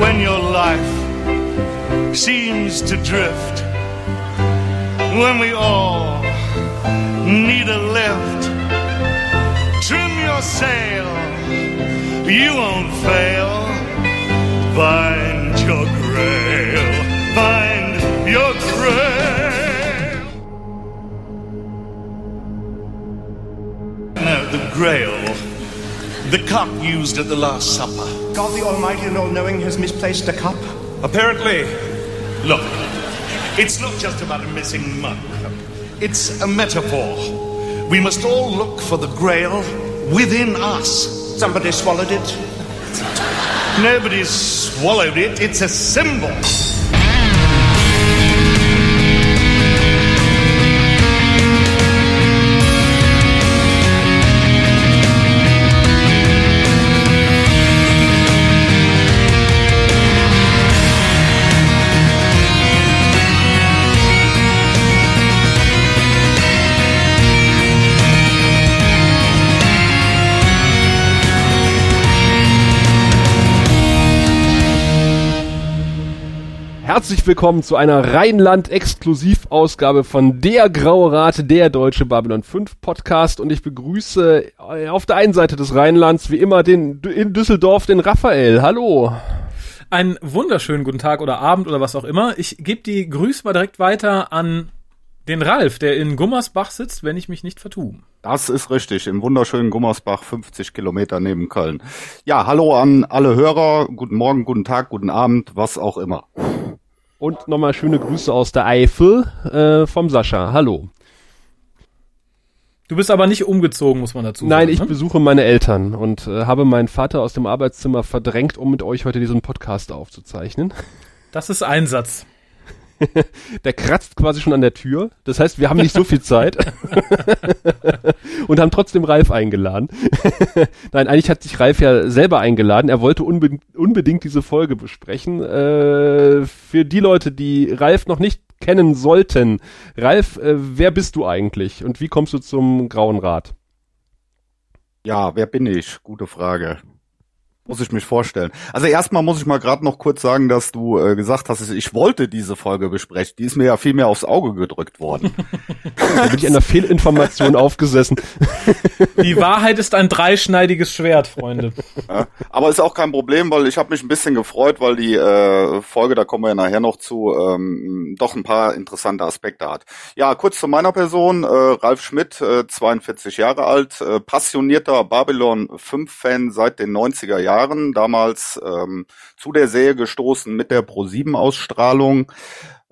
when your life seems to drift, when we all need a lift, trim your sail, you won't fail. Find your grail, find your grail. No, the grail. The cup used at the Last Supper. God the Almighty and All-Knowing has misplaced a cup. Apparently, look, it's not just about a missing mug. It's a metaphor. We must all look for the grail within us. Somebody swallowed it. Nobody's swallowed it, it's a symbol. Herzlich willkommen zu einer Rheinland-Exklusivausgabe von Der Graue Rat, der Deutsche Babylon 5 Podcast und ich begrüße äh, auf der einen Seite des Rheinlands wie immer den in Düsseldorf den Raphael. Hallo. Einen wunderschönen guten Tag oder Abend oder was auch immer. Ich gebe die Grüße mal direkt weiter an den Ralf, der in Gummersbach sitzt, wenn ich mich nicht vertue. Das ist richtig, im wunderschönen Gummersbach, 50 Kilometer neben Köln. Ja, hallo an alle Hörer, guten Morgen, guten Tag, guten Abend, was auch immer. Und nochmal schöne Grüße aus der Eifel äh, vom Sascha. Hallo. Du bist aber nicht umgezogen, muss man dazu sagen. Nein, ich ne? besuche meine Eltern und äh, habe meinen Vater aus dem Arbeitszimmer verdrängt, um mit euch heute diesen Podcast aufzuzeichnen. Das ist Einsatz. Der kratzt quasi schon an der Tür. Das heißt, wir haben nicht so viel Zeit und haben trotzdem Ralf eingeladen. Nein, eigentlich hat sich Ralf ja selber eingeladen. Er wollte unbe unbedingt diese Folge besprechen. Äh, für die Leute, die Ralf noch nicht kennen sollten. Ralf, äh, wer bist du eigentlich und wie kommst du zum Grauen Rat? Ja, wer bin ich? Gute Frage. Muss ich mich vorstellen. Also erstmal muss ich mal gerade noch kurz sagen, dass du äh, gesagt hast, ich wollte diese Folge besprechen. Die ist mir ja viel mehr aufs Auge gedrückt worden. Da bin ich einer Fehlinformation aufgesessen. Die Wahrheit ist ein dreischneidiges Schwert, Freunde. Ja, aber ist auch kein Problem, weil ich habe mich ein bisschen gefreut, weil die äh, Folge, da kommen wir ja nachher noch zu, ähm, doch ein paar interessante Aspekte hat. Ja, kurz zu meiner Person. Äh, Ralf Schmidt, äh, 42 Jahre alt, äh, passionierter Babylon 5-Fan seit den 90er Jahren. Damals ähm, zu der Serie gestoßen mit der Pro-7-Ausstrahlung.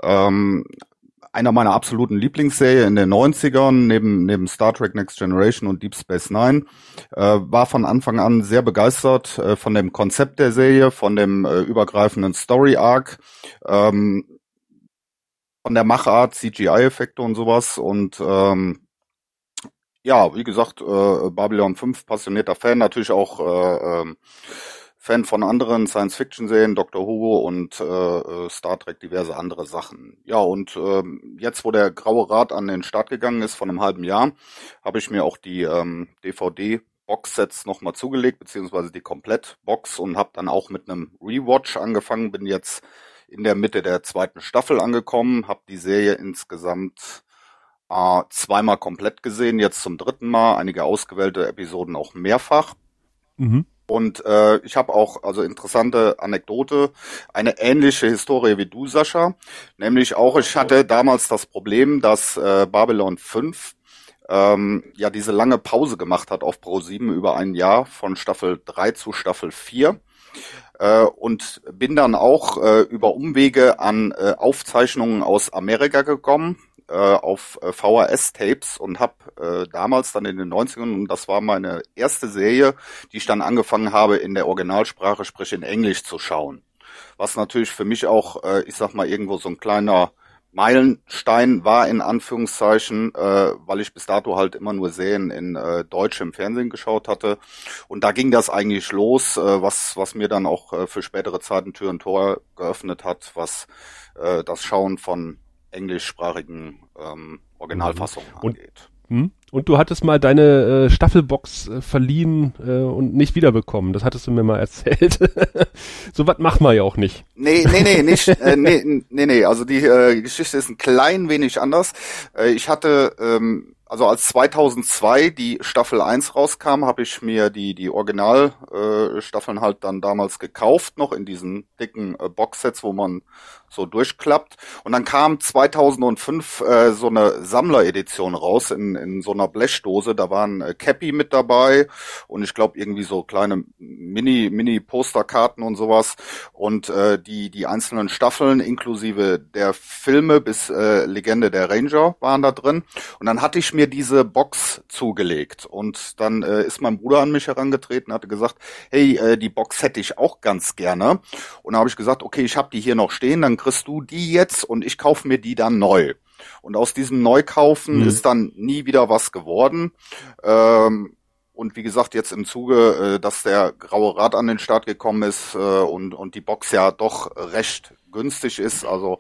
Ähm, einer meiner absoluten Lieblingsserien in den 90ern, neben, neben Star Trek Next Generation und Deep Space Nine, äh, war von Anfang an sehr begeistert äh, von dem Konzept der Serie, von dem äh, übergreifenden Story Arc, ähm, von der Machart, CGI-Effekte und sowas und ähm, ja, wie gesagt, äh, Babylon 5 passionierter Fan, natürlich auch äh, ähm, Fan von anderen Science-Fiction-Serien, Doctor Who und äh, äh, Star Trek, diverse andere Sachen. Ja, und ähm, jetzt, wo der Graue Rat an den Start gegangen ist, von einem halben Jahr, habe ich mir auch die ähm, DVD-Box-Sets nochmal zugelegt, beziehungsweise die Komplett-Box und habe dann auch mit einem Rewatch angefangen, bin jetzt in der Mitte der zweiten Staffel angekommen, habe die Serie insgesamt äh, zweimal komplett gesehen, jetzt zum dritten Mal, einige ausgewählte Episoden auch mehrfach. Mhm. Und äh, ich habe auch, also interessante Anekdote, eine ähnliche Historie wie du, Sascha. Nämlich auch, ich hatte damals das Problem, dass äh, Babylon 5 ähm, ja diese lange Pause gemacht hat auf Pro 7 über ein Jahr von Staffel 3 zu Staffel 4 äh, und bin dann auch äh, über Umwege an äh, Aufzeichnungen aus Amerika gekommen, äh, auf äh, VHS-Tapes und habe äh, damals dann in den 90ern, und das war meine erste Serie, die ich dann angefangen habe in der Originalsprache, sprich in Englisch zu schauen. Was natürlich für mich auch, äh, ich sag mal, irgendwo so ein kleiner Meilenstein war in Anführungszeichen, äh, weil ich bis dato halt immer nur Serien in äh, Deutsch Fernsehen geschaut hatte. Und da ging das eigentlich los, äh, was, was mir dann auch äh, für spätere Zeiten Tür und Tor geöffnet hat, was äh, das Schauen von englischsprachigen ähm, Originalfassungen Und- angeht. Hm? Und du hattest mal deine äh, Staffelbox äh, verliehen äh, und nicht wiederbekommen. Das hattest du mir mal erzählt. so was machen wir ja auch nicht. Nee, nee, nee, nicht. äh, nee, nee, nee. Also die äh, Geschichte ist ein klein wenig anders. Äh, ich hatte ähm, also als 2002 die Staffel 1 rauskam, habe ich mir die die Originalstaffeln äh, halt dann damals gekauft, noch in diesen dicken äh, Boxsets, wo man so durchklappt. Und dann kam 2005 äh, so eine Sammleredition raus in, in so einer Blechdose. Da waren äh, Cappy mit dabei und ich glaube irgendwie so kleine Mini Mini Posterkarten und sowas und äh, die die einzelnen Staffeln inklusive der Filme bis äh, Legende der Ranger waren da drin. Und dann hatte ich mir diese Box zugelegt und dann äh, ist mein Bruder an mich herangetreten, hatte gesagt, hey, äh, die Box hätte ich auch ganz gerne. Und dann habe ich gesagt, okay, ich habe die hier noch stehen, dann kriegst du die jetzt und ich kaufe mir die dann neu. Und aus diesem Neukaufen mhm. ist dann nie wieder was geworden. Ähm, und wie gesagt, jetzt im Zuge, äh, dass der graue Rad an den Start gekommen ist äh, und, und die Box ja doch recht günstig ist, also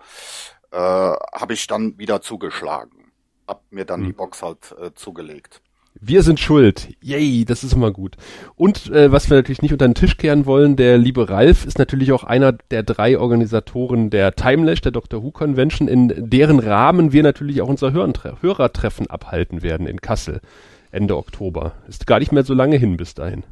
äh, habe ich dann wieder zugeschlagen. Hab mir dann mhm. die Box halt äh, zugelegt. Wir sind schuld. Yay, das ist immer gut. Und äh, was wir natürlich nicht unter den Tisch kehren wollen, der liebe Ralf ist natürlich auch einer der drei Organisatoren der Timelash, der Dr. Who Convention, in deren Rahmen wir natürlich auch unser Hörertreffen abhalten werden in Kassel Ende Oktober. Ist gar nicht mehr so lange hin bis dahin.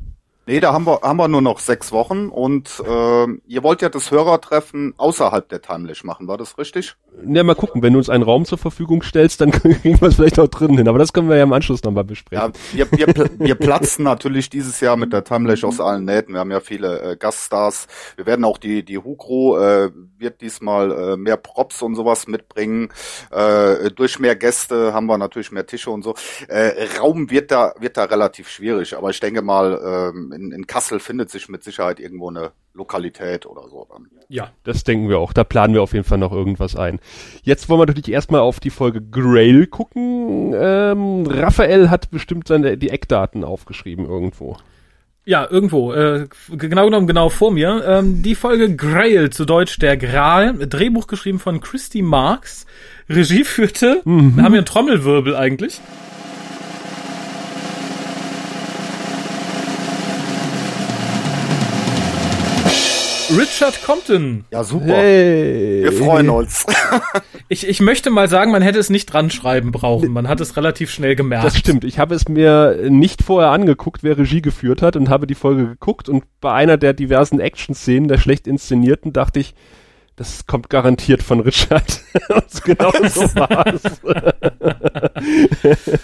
Nee, da haben wir, haben wir nur noch sechs Wochen und äh, ihr wollt ja das Hörertreffen außerhalb der Timelash machen, war das richtig? Ja, mal gucken, wenn du uns einen Raum zur Verfügung stellst, dann kriegen wir es vielleicht auch drinnen hin, aber das können wir ja im Anschluss nochmal besprechen. Ja, wir, wir, wir platzen natürlich dieses Jahr mit der Timelash aus allen Nähten, wir haben ja viele äh, Gaststars, wir werden auch die, die Hukro äh, wird diesmal äh, mehr Props und sowas mitbringen, äh, durch mehr Gäste haben wir natürlich mehr Tische und so. Äh, Raum wird da, wird da relativ schwierig, aber ich denke mal, äh, in, in Kassel findet sich mit Sicherheit irgendwo eine Lokalität oder so dann. Ja, das denken wir auch. Da planen wir auf jeden Fall noch irgendwas ein. Jetzt wollen wir natürlich erstmal auf die Folge Grail gucken. Ähm, Raphael hat bestimmt seine, die Eckdaten aufgeschrieben irgendwo. Ja, irgendwo. Äh, genau genommen genau vor mir. Ähm, die Folge Grail, zu Deutsch der Gral. Drehbuch geschrieben von Christy Marks. Regie führte. Mhm. Wir haben hier einen Trommelwirbel eigentlich. Richard Compton. Ja, super. Hey. Wir freuen uns. ich, ich möchte mal sagen, man hätte es nicht dran schreiben brauchen. Man hat es relativ schnell gemerkt. Das stimmt. Ich habe es mir nicht vorher angeguckt, wer Regie geführt hat und habe die Folge geguckt und bei einer der diversen Action-Szenen, der schlecht inszenierten, dachte ich, das kommt garantiert von Richard. Und genau so war's.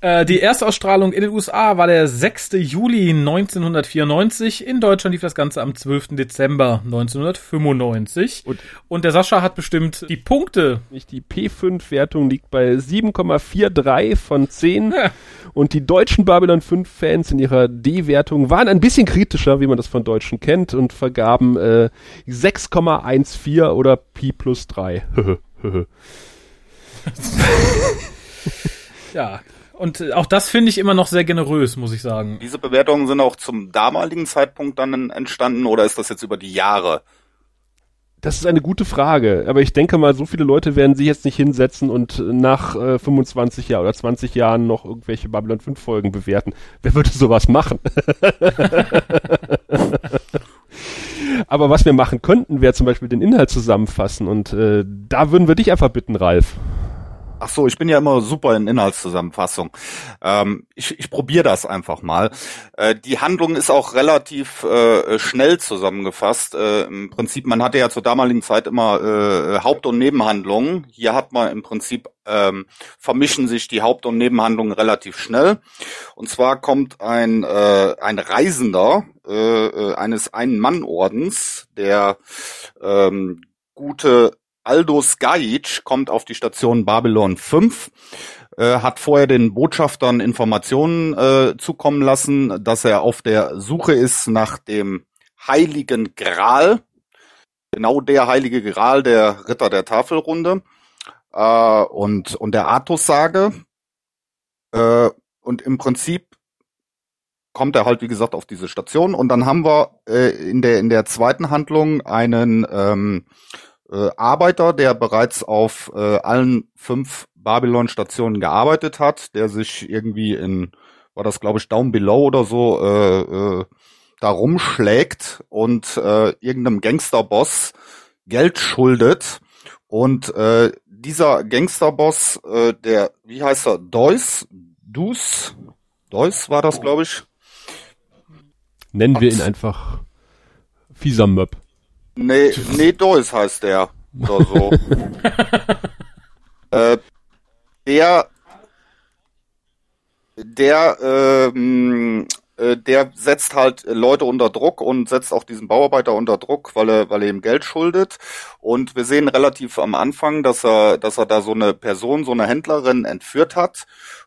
äh, die Erstausstrahlung in den USA war der 6. Juli 1994. In Deutschland lief das Ganze am 12. Dezember 1995. Und, Und der Sascha hat bestimmt die Punkte. Die P5-Wertung liegt bei 7,43 von 10. Ja. Und die deutschen Babylon 5-Fans in ihrer D-Wertung waren ein bisschen kritischer, wie man das von Deutschen kennt, und vergaben äh, 6,14 4 oder Pi plus 3. ja, und auch das finde ich immer noch sehr generös, muss ich sagen. Diese Bewertungen sind auch zum damaligen Zeitpunkt dann entstanden oder ist das jetzt über die Jahre? Das ist eine gute Frage, aber ich denke mal, so viele Leute werden sich jetzt nicht hinsetzen und nach äh, 25 Jahren oder 20 Jahren noch irgendwelche Babylon 5 Folgen bewerten. Wer würde sowas machen? Aber was wir machen könnten, wäre zum Beispiel den Inhalt zusammenfassen. Und äh, da würden wir dich einfach bitten, Ralf. Ach so, ich bin ja immer super in Inhaltszusammenfassung. Ähm, ich ich probiere das einfach mal. Äh, die Handlung ist auch relativ äh, schnell zusammengefasst. Äh, Im Prinzip, man hatte ja zur damaligen Zeit immer äh, Haupt- und Nebenhandlungen. Hier hat man im Prinzip ähm, vermischen sich die Haupt- und Nebenhandlungen relativ schnell. Und zwar kommt ein äh, ein Reisender äh, äh eines Ein-Mann-Ordens, der ähm, gute Aldo Skajic kommt auf die Station Babylon 5, äh, hat vorher den Botschaftern Informationen äh, zukommen lassen, dass er auf der Suche ist nach dem Heiligen Gral, genau der Heilige Gral der Ritter der Tafelrunde äh, und, und der Artussage. Äh, und im Prinzip kommt er halt, wie gesagt, auf diese Station. Und dann haben wir äh, in, der, in der zweiten Handlung einen ähm, äh, Arbeiter, der bereits auf äh, allen fünf Babylon-Stationen gearbeitet hat, der sich irgendwie in, war das glaube ich Down Below oder so, äh, äh, da rumschlägt und äh, irgendeinem Gangsterboss Geld schuldet. Und äh, dieser Gangsterboss, äh, der, wie heißt er, Deus, Dus, Deus war das, glaube ich. Nennen wir ihn einfach fieser Möb. Nee, nee, Deus heißt der. Oder so. äh, der, der, ähm, äh, der setzt halt Leute unter Druck und setzt auch diesen Bauarbeiter unter Druck, weil er, weil er ihm Geld schuldet. Und wir sehen relativ am Anfang, dass er, dass er da so eine Person, so eine Händlerin entführt hat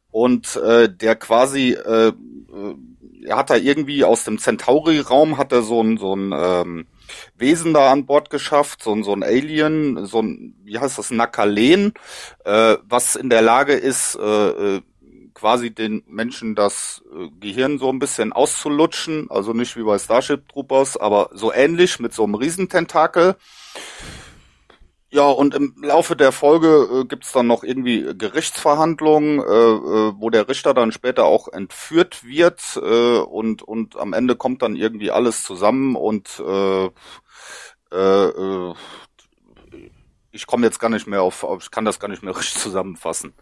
und äh, der quasi, äh, er hat da irgendwie aus dem Centauri-Raum hat er so ein, so ein ähm, Wesen da an Bord geschafft, so, ein so ein Alien, so ein, wie heißt das, Nakalen, äh, was in der Lage ist, äh, äh quasi den Menschen das äh, Gehirn so ein bisschen auszulutschen, also nicht wie bei Starship Troopers, aber so ähnlich mit so einem Riesententakel. Ja, und im Laufe der Folge äh, gibt's dann noch irgendwie Gerichtsverhandlungen, äh, äh, wo der Richter dann später auch entführt wird äh, und, und am Ende kommt dann irgendwie alles zusammen und äh, äh, äh ich komme jetzt gar nicht mehr auf, ich kann das gar nicht mehr richtig zusammenfassen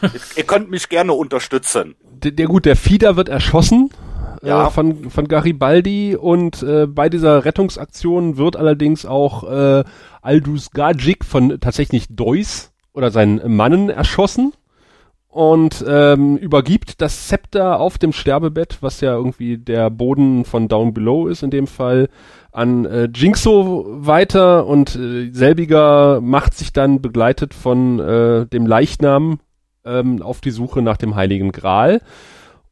ihr könnt mich gerne unterstützen. Der, der gut, der Fieder wird erschossen. Ja. Äh, von, von Garibaldi und äh, bei dieser Rettungsaktion wird allerdings auch äh, Aldus Gajik von tatsächlich Deus oder seinen Mannen erschossen und ähm, übergibt das Zepter auf dem Sterbebett, was ja irgendwie der Boden von Down Below ist in dem Fall, an äh, Jinxo weiter und äh, selbiger macht sich dann begleitet von äh, dem Leichnam ähm, auf die Suche nach dem Heiligen Gral.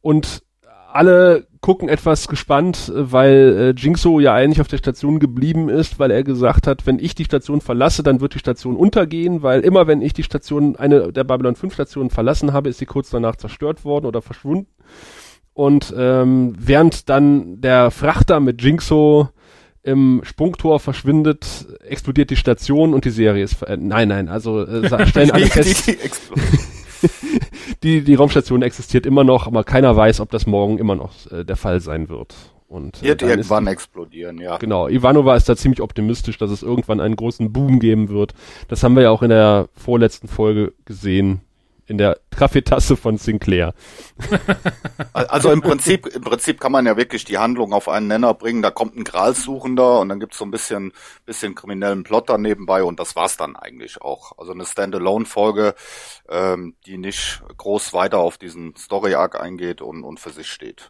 Und alle gucken etwas gespannt, weil äh, Jinxo ja eigentlich auf der Station geblieben ist, weil er gesagt hat, wenn ich die Station verlasse, dann wird die Station untergehen, weil immer wenn ich die Station, eine der Babylon 5 Stationen verlassen habe, ist sie kurz danach zerstört worden oder verschwunden. Und ähm, während dann der Frachter mit Jinxo im Sprungtor verschwindet, explodiert die Station und die Serie ist. Äh, nein, nein, also äh, stellen alle fest. Die, die Raumstation existiert immer noch, aber keiner weiß, ob das morgen immer noch äh, der Fall sein wird. Und, äh, wird irgendwann die, explodieren, ja. Genau. Ivanova ist da ziemlich optimistisch, dass es irgendwann einen großen Boom geben wird. Das haben wir ja auch in der vorletzten Folge gesehen in der Kaffeetasse von Sinclair. Also im Prinzip, im Prinzip kann man ja wirklich die Handlung auf einen Nenner bringen. Da kommt ein Gralsuchender und dann gibt's so ein bisschen, bisschen kriminellen Plot da nebenbei und das war's dann eigentlich auch. Also eine Standalone-Folge, ähm, die nicht groß weiter auf diesen Story-Arc eingeht und, und für sich steht.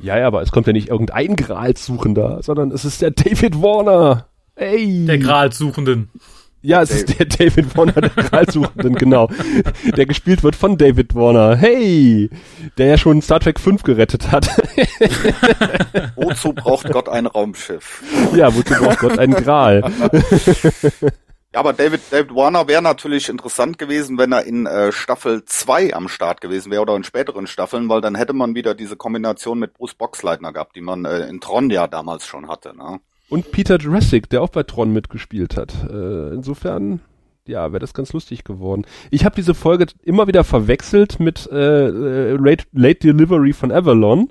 Ja, ja, aber es kommt ja nicht irgendein Gralsuchender, sondern es ist der David Warner. Ey. Der Gralsuchenden. Ja, es David. ist der David Warner, der Kralsuchenden, genau. Der gespielt wird von David Warner. Hey! Der ja schon Star Trek 5 gerettet hat. wozu braucht Gott ein Raumschiff? Ja, wozu braucht Gott einen Gral? Ja, aber David, David Warner wäre natürlich interessant gewesen, wenn er in äh, Staffel 2 am Start gewesen wäre oder in späteren Staffeln, weil dann hätte man wieder diese Kombination mit Bruce Boxleitner gehabt, die man äh, in Tron ja damals schon hatte. Ne? Und Peter Jurassic, der auch bei Tron mitgespielt hat. Äh, insofern, ja, wäre das ganz lustig geworden. Ich habe diese Folge immer wieder verwechselt mit äh, äh, Late, Late Delivery von Avalon,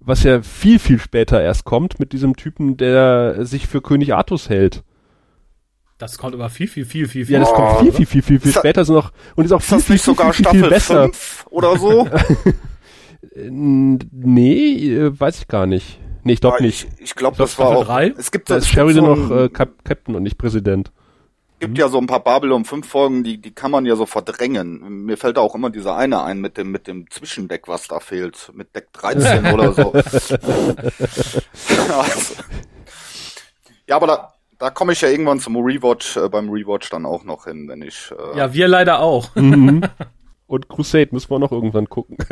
was ja viel, viel später erst kommt, mit diesem Typen, der sich für König Artus hält. Das kommt aber viel, viel, viel, viel, viel. Ja, das kommt viel, viel, viel, viel, viel später so noch und ist auch ist viel, viel, viel, sogar viel, viel, viel besser. oder so? nee, äh, weiß ich gar nicht. Nee, ich glaube nicht. Ich, ich glaube, das war auch. Drei? Es gibt da ist Sheridan so noch äh, Cap Captain und nicht Präsident. gibt mhm. ja so ein paar Babylon 5 Folgen, die, die kann man ja so verdrängen. Mir fällt da auch immer dieser eine ein mit dem, mit dem Zwischendeck, was da fehlt. Mit Deck 13 oder so. also. Ja, aber da, da komme ich ja irgendwann zum Rewatch, äh, beim Rewatch dann auch noch hin, wenn ich. Äh, ja, wir leider auch. Mhm. Und Crusade müssen wir noch irgendwann gucken.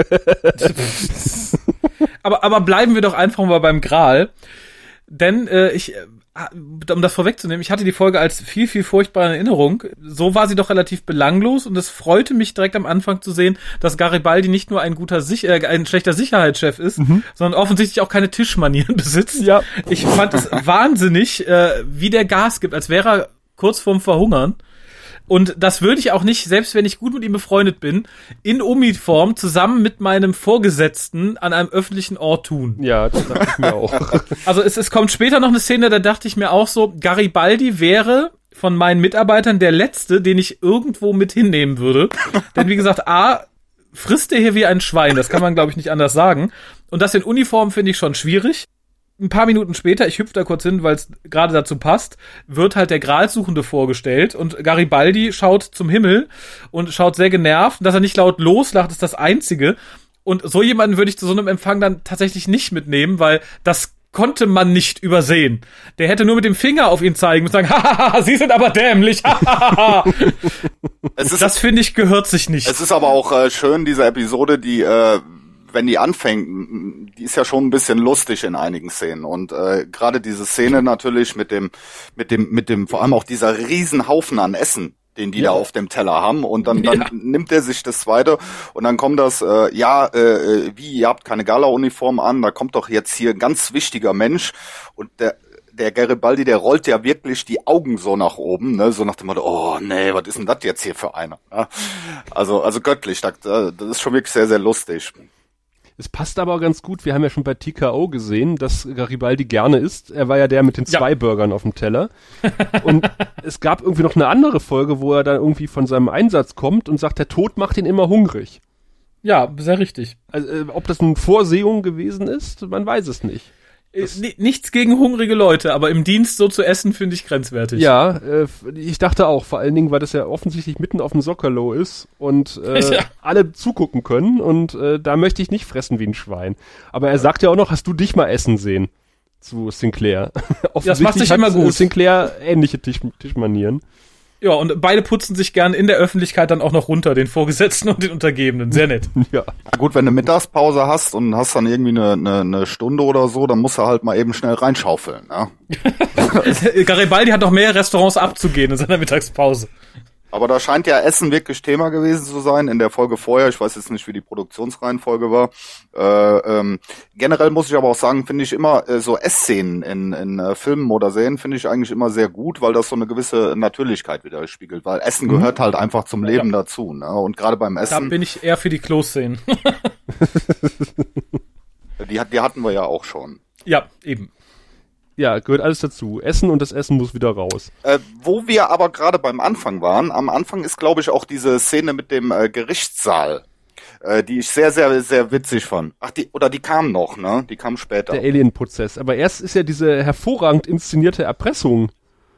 aber, aber bleiben wir doch einfach mal beim Gral. Denn äh, ich, äh, um das vorwegzunehmen, ich hatte die Folge als viel, viel furchtbare Erinnerung. So war sie doch relativ belanglos und es freute mich direkt am Anfang zu sehen, dass Garibaldi nicht nur ein guter Sich äh, ein schlechter Sicherheitschef ist, mhm. sondern offensichtlich auch keine Tischmanieren besitzt. Ja. Ich fand es wahnsinnig, äh, wie der Gas gibt, als wäre er kurz vorm Verhungern Und das würde ich auch nicht, selbst wenn ich gut mit ihm befreundet bin, in Uniform zusammen mit meinem Vorgesetzten an einem öffentlichen Ort tun. Ja, das dachte ich mir auch. Also es, es kommt später noch eine Szene, da dachte ich mir auch so, Garibaldi wäre von meinen Mitarbeitern der letzte, den ich irgendwo mit hinnehmen würde. Denn wie gesagt, A, frisst er hier wie ein Schwein, das kann man glaube ich nicht anders sagen. Und das in Uniform finde ich schon schwierig ein paar Minuten später, ich hüpfe da kurz hin, weil es gerade dazu passt, wird halt der Gralsuchende vorgestellt und Garibaldi schaut zum Himmel und schaut sehr genervt. Dass er nicht laut loslacht, ist das Einzige. Und so jemanden würde ich zu so einem Empfang dann tatsächlich nicht mitnehmen, weil das konnte man nicht übersehen. Der hätte nur mit dem Finger auf ihn zeigen und sagen, hahaha, Sie sind aber dämlich. Es ist, das finde ich gehört sich nicht. es ist aber auch äh, schön, diese Episode, die, äh, wenn die anfängt, die ist ja schon ein bisschen lustig in einigen Szenen. Und äh, gerade diese Szene natürlich mit dem, mit dem, mit dem, vor allem auch dieser Riesenhaufen an Essen, den die da auf dem Teller haben. Und dann, dann Ja. nimmt er sich das zweite und dann kommt das, äh, ja, äh, wie, ihr habt keine Gala-Uniform an, da kommt doch jetzt hier ein ganz wichtiger Mensch und der der Garibaldi, der rollt ja wirklich die Augen so nach oben, ne? so nach dem Motto, oh nee, was ist denn das jetzt hier für einer? Ja? Also, also göttlich, das, das ist schon wirklich sehr, sehr lustig. Es passt aber auch ganz gut. Wir haben ja schon bei TKO gesehen, dass Garibaldi gerne isst. Er war ja der mit den Ja. zwei Burgern auf dem Teller. Und es gab irgendwie noch eine andere Folge, wo er dann irgendwie von seinem Einsatz kommt und sagt, der Tod macht ihn immer hungrig. ja, sehr richtig. Also, äh, ob das eine Vorsehung gewesen ist, man weiß es nicht. Äh, ni- Nichts gegen hungrige Leute, aber im Dienst so zu essen finde ich grenzwertig. Ja, äh, ich dachte auch, vor allen Dingen, weil das ja offensichtlich mitten auf dem Sockerlow ist und äh, Ja. alle zugucken können und äh, da möchte ich nicht fressen wie ein Schwein. Aber er sagt ja auch noch, hast du dich mal essen sehen? Zu Sinclair. das macht sich immer gut. äh, Sinclair ähnliche Tisch, Tischmanieren. Ja, und beide putzen sich gern in der Öffentlichkeit dann auch noch runter, den Vorgesetzten und den Untergebenen. Sehr nett. Ja. Gut, wenn du Mittagspause hast und hast dann irgendwie eine, eine, eine Stunde oder so, dann musst du halt mal eben schnell reinschaufeln. Ne? Garibaldi hat noch mehr Restaurants abzugehen in seiner Mittagspause. Aber da scheint ja Essen wirklich Thema gewesen zu sein in der Folge vorher. Ich weiß jetzt nicht, wie die Produktionsreihenfolge war. Äh, ähm, generell muss ich aber auch sagen, finde ich immer äh, so Essszenen in, in äh, Filmen oder Serien finde ich eigentlich immer sehr gut, weil das so eine gewisse Natürlichkeit widerspiegelt. Weil Essen gehört halt einfach zum Leben dazu. Ne? Und gerade beim Da Essen, bin ich eher für die Klo-Szenen. die, die hatten wir ja auch schon. ja, eben. Ja, gehört alles dazu. Essen und das Essen muss wieder raus. Äh, wo wir aber gerade beim Anfang waren, am Anfang ist, glaube ich, auch diese Szene mit dem äh, Gerichtssaal, äh, die ich sehr, sehr, sehr witzig fand. Ach, die, oder die kam noch, ne? Die kam später. Der Alien-Prozess. Aber erst ist ja diese hervorragend inszenierte Erpressung.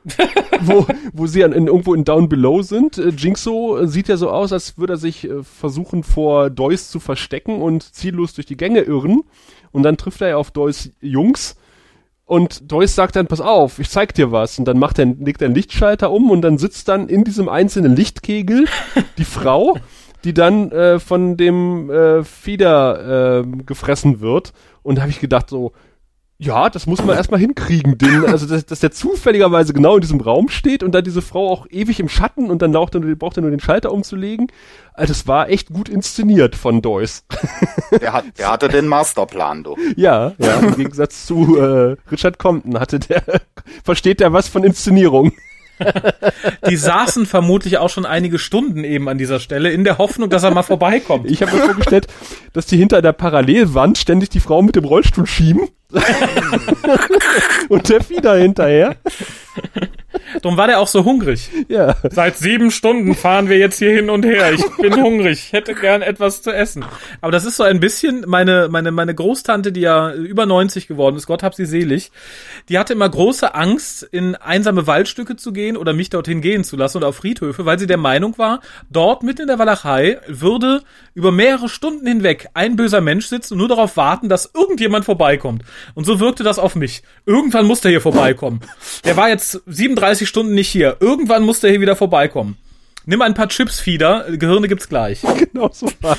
wo, wo sie an, in, irgendwo in Down Below sind. Äh, Jinxo äh, sieht ja so aus, als würde er sich äh, versuchen, vor Deus zu verstecken und ziellos durch die Gänge irren. Und dann trifft er ja auf Deus Jungs. Und Deus sagt dann, pass auf, ich zeig dir was. Und dann macht er, legt er einen Lichtschalter um und dann sitzt dann in diesem einzelnen Lichtkegel die Frau, die dann äh, von dem äh, Fieder äh, gefressen wird. Und da habe ich gedacht so, ja, das muss man erstmal hinkriegen, den, also dass, dass der zufälligerweise genau in diesem Raum steht und da diese Frau auch ewig im Schatten und dann braucht er nur, braucht er nur den Schalter umzulegen. Also das war echt gut inszeniert von Deuce. Der, hat, der hatte den Masterplan, du. ja, ja, im Gegensatz zu äh, Richard Compton hatte der, versteht der was von Inszenierung. Die saßen vermutlich auch schon einige Stunden eben an dieser Stelle in der Hoffnung, dass er mal vorbeikommt. Ich habe mir vorgestellt, dass die hinter der Parallelwand ständig die Frau mit dem Rollstuhl schieben. und der Fieder hinterher. Darum war der auch so hungrig. Ja. Seit sieben Stunden fahren wir jetzt hier hin und her. Ich bin hungrig. Ich hätte gern etwas zu essen. Aber das ist so ein bisschen meine, meine, meine Großtante, die ja über 90 geworden ist. Gott hab sie selig. Die hatte immer große Angst, in einsame Waldstücke zu gehen oder mich dorthin gehen zu lassen oder auf Friedhöfe, weil sie der Meinung war, dort mitten in der Walachei würde über mehrere Stunden hinweg ein böser Mensch sitzen und nur darauf warten, dass irgendjemand vorbeikommt. Und so wirkte das auf mich. Irgendwann muss der hier vorbeikommen. Der war jetzt 37 Stunden nicht hier. Irgendwann muss der hier wieder vorbeikommen. Nimm ein paar Chips, Fieder. Gehirne gibt's gleich. genau so war's.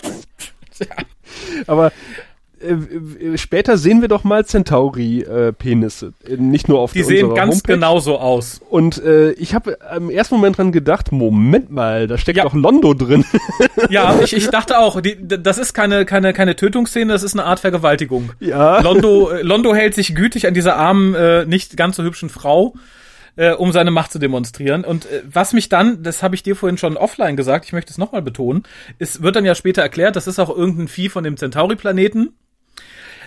Aber äh, äh, später sehen wir doch mal Centauri-Penisse. Äh, nicht nur auf Die sehen ganz Homepage. genauso aus. Und äh, ich habe im ersten Moment dran gedacht, Moment mal, da steckt Ja. doch Londo drin. Ja, ich, ich dachte auch, die, das ist keine, keine, keine Tötungsszene, das ist eine Art Vergewaltigung. ja. Londo, äh, Londo hält sich gütig an dieser armen, äh, nicht ganz so hübschen Frau. Äh, um seine Macht zu demonstrieren. Und äh, was mich dann, das habe ich dir vorhin schon offline gesagt, ich möchte es nochmal betonen, es wird dann ja später erklärt, das ist auch irgendein Vieh von dem Centauri-Planeten.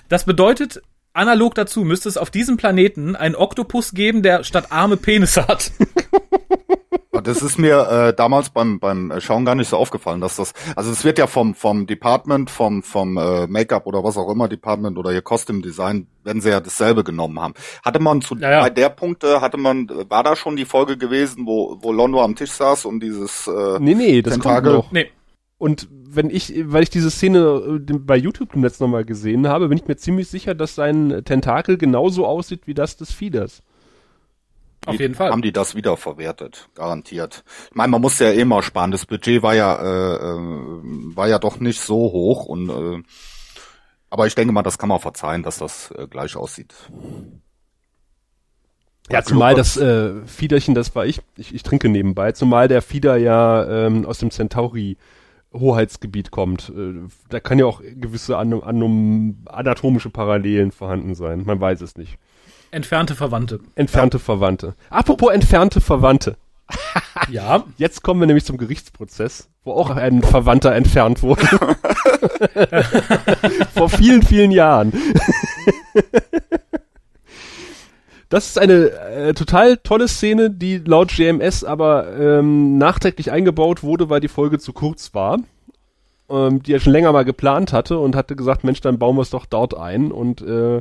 Das bedeutet, analog dazu müsste es auf diesem Planeten einen Oktopus geben, der statt Arme Penisse hat. Das ist mir äh, damals beim beim Schauen gar nicht so aufgefallen, dass das also es wird ja vom vom Department, vom vom äh, Make-up oder was auch immer Department oder ihr Costume Design, wenn sie ja dasselbe genommen haben. Hatte man zu Ja, ja. bei der Punkte hatte man war da schon die Folge gewesen, wo wo Londo am Tisch saß und dieses äh, Nee, nee, das kommt Tentakel. noch. Nee. Und wenn ich, weil ich diese Szene äh, bei YouTube im letzten nochmal gesehen habe, bin ich mir ziemlich sicher, dass sein Tentakel genauso aussieht wie das des Fieders. Auf jeden Fall. Haben die das wieder verwertet, garantiert. Ich meine, man muss ja eh mal sparen. Das Budget war ja äh, äh, war ja doch nicht so hoch und äh, aber ich denke mal, das kann man verzeihen, dass das äh, gleich aussieht. Ja, zumal das äh, Fiederchen, das war ich, ich, ich trinke nebenbei, zumal der Fieder ja ähm, aus dem Centauri Hoheitsgebiet kommt. Äh, da kann ja auch gewisse an, an, anatomische Parallelen vorhanden sein. Man weiß es nicht. Entfernte Verwandte. Entfernte Verwandte. Apropos entfernte Verwandte. Ja. Jetzt kommen wir nämlich zum Gerichtsprozess, wo auch ein Verwandter entfernt wurde. Vor vielen, vielen Jahren. Das ist eine äh, total tolle Szene, die laut GMS aber ähm, nachträglich eingebaut wurde, weil die Folge zu kurz war. Ähm, die er schon länger mal geplant hatte und hatte gesagt, Mensch, dann bauen wir es doch dort ein und äh,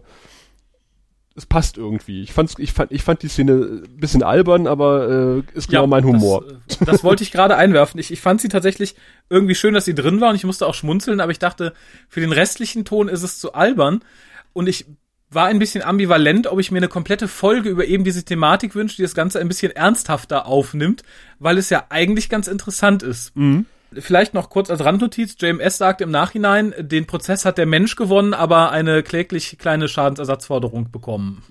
es passt irgendwie. Ich, fand's, ich, fand, ich fand die Szene ein bisschen albern, aber äh, ist genau mein Humor. Das, äh, das wollte ich gerade einwerfen. Ich, ich fand sie tatsächlich irgendwie schön, dass sie drin war und ich musste auch schmunzeln, aber ich dachte, für den restlichen Ton ist es zu albern. Und ich war ein bisschen ambivalent, ob ich mir eine komplette Folge über eben diese Thematik wünsche, die das Ganze ein bisschen ernsthafter aufnimmt, weil es ja eigentlich ganz interessant ist. Vielleicht noch kurz als Randnotiz, JMS sagt im Nachhinein, den Prozess hat der Mensch gewonnen, aber eine kläglich kleine Schadensersatzforderung bekommen.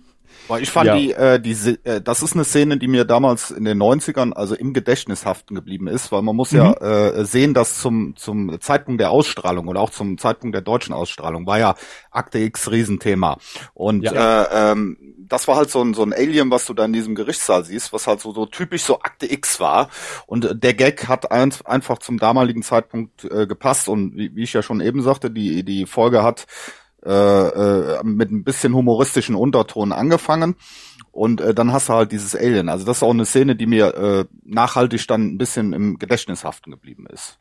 Weil ich fand Ja. die, äh, die, äh, das ist eine Szene, die mir damals in den 90ern also im Gedächtnis haften geblieben ist, weil man muss ja äh, sehen, dass zum, zum Zeitpunkt der Ausstrahlung oder auch zum Zeitpunkt der deutschen Ausstrahlung war ja Akte X Riesenthema. Und äh, ähm, das war halt so ein, so ein Alien, was du da in diesem Gerichtssaal siehst, was halt so, so typisch so Akte X war. Und äh, der Gag hat ein, einfach zum damaligen Zeitpunkt äh, gepasst. Und wie, wie ich ja schon eben sagte, die, die Folge hat äh, äh, mit ein bisschen humoristischen Unterton angefangen. Und äh, dann hast du halt dieses Alien. Also das ist auch eine Szene, die mir äh, nachhaltig dann ein bisschen im Gedächtnis haften geblieben ist.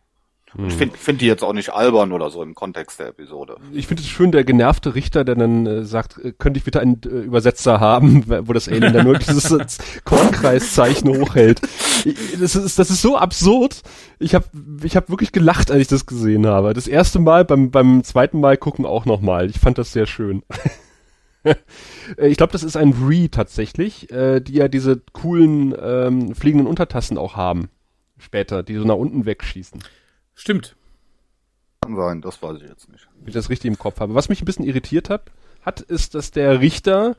Ich finde find die jetzt auch nicht albern oder so im Kontext der Episode. Ich finde es schön, der genervte Richter, der dann äh, sagt, äh, könnte ich bitte einen äh, Übersetzer haben, wo das Alien dann nur dieses äh, Kornkreiszeichen hochhält. Das ist, das ist so absurd. Ich habe ich hab wirklich gelacht, als ich das gesehen habe. Das erste Mal, beim, beim zweiten Mal gucken auch nochmal. Ich fand das sehr schön. Äh, Ich glaube, das ist ein Re tatsächlich, äh, die ja diese coolen ähm, fliegenden Untertassen auch haben. Später, die so nach unten wegschießen. Stimmt. Kann sein, das weiß ich jetzt nicht. wenn ich das richtig im Kopf habe. Was mich ein bisschen irritiert hat, hat ist, dass der Richter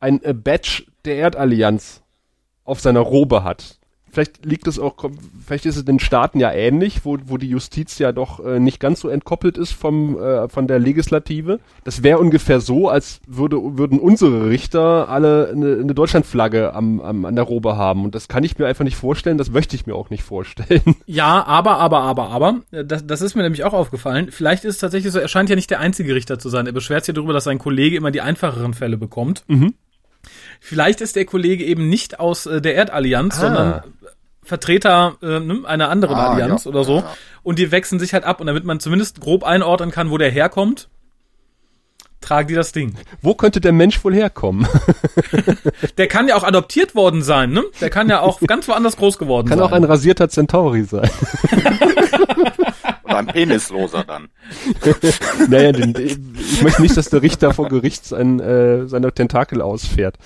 ein äh, Badge der Erdallianz auf seiner Robe hat. Vielleicht liegt es auch, vielleicht ist es den Staaten ja ähnlich, wo, wo die Justiz ja doch äh, nicht ganz so entkoppelt ist vom, äh, von der Legislative. Das wäre ungefähr so, als würde, würden unsere Richter alle eine, eine Deutschlandflagge am, am, an der Robe haben. Und das kann ich mir einfach nicht vorstellen, das möchte ich mir auch nicht vorstellen. Ja, aber, aber, aber, aber, äh, das, das ist mir nämlich auch aufgefallen. Vielleicht ist es tatsächlich so, er scheint ja nicht der einzige Richter zu sein. Er beschwert sich ja darüber, dass sein Kollege immer die einfacheren Fälle bekommt. Vielleicht ist der Kollege eben nicht aus äh, der Erdallianz, Ah. sondern Vertreter äh, ne, einer anderen Ah, Allianz ja, oder so. ja. Und die wechseln sich halt ab. Und damit man zumindest grob einordnen kann, wo der herkommt, tragen die das Ding. Wo könnte der Mensch wohl herkommen? Der kann ja auch adoptiert worden sein, ne? Der kann ja auch ganz woanders groß geworden Kann sein. auch ein rasierter Centauri sein. Und ein Penisloser dann. Naja, den, ich möchte nicht, dass der Richter vor Gericht sein, äh, seine Tentakel ausfährt.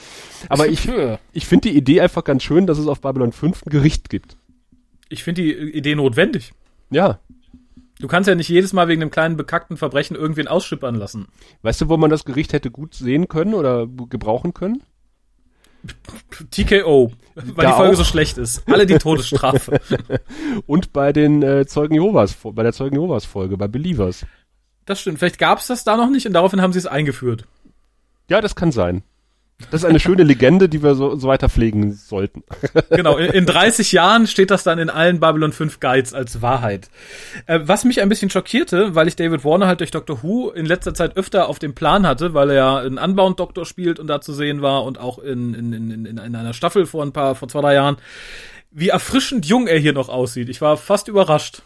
Aber ich, ich finde die Idee einfach ganz schön, dass es auf Babylon 5 ein Gericht gibt. ich finde die Idee notwendig. Ja. Du kannst ja nicht jedes Mal wegen einem kleinen bekackten Verbrechen irgendwen ausschippern lassen. Weißt du, wo man das Gericht hätte gut sehen können oder gebrauchen können? TKO, weil Da die Folge auch. so schlecht ist. Alle die Todesstrafe. Und bei den äh, Zeugen Jehovas, bei der Zeugen Jehovas Folge, bei Believers. Das stimmt. Vielleicht gab es das da noch nicht und daraufhin haben sie es eingeführt. Ja, das kann sein. Das ist eine schöne Legende, die wir so, so weiter pflegen sollten. Genau, in, in 30 Jahren steht das dann in allen Babylon 5 Guides als Wahrheit. Äh, was mich ein bisschen schockierte, weil ich David Warner halt durch Doctor Who in letzter Zeit öfter auf dem Plan hatte, weil er ja einen Unbound-Doktor spielt und da zu sehen war und auch in, in, in, in, in einer Staffel vor ein paar, vor zwei, drei Jahren, wie erfrischend jung er hier noch aussieht. Ich war fast überrascht.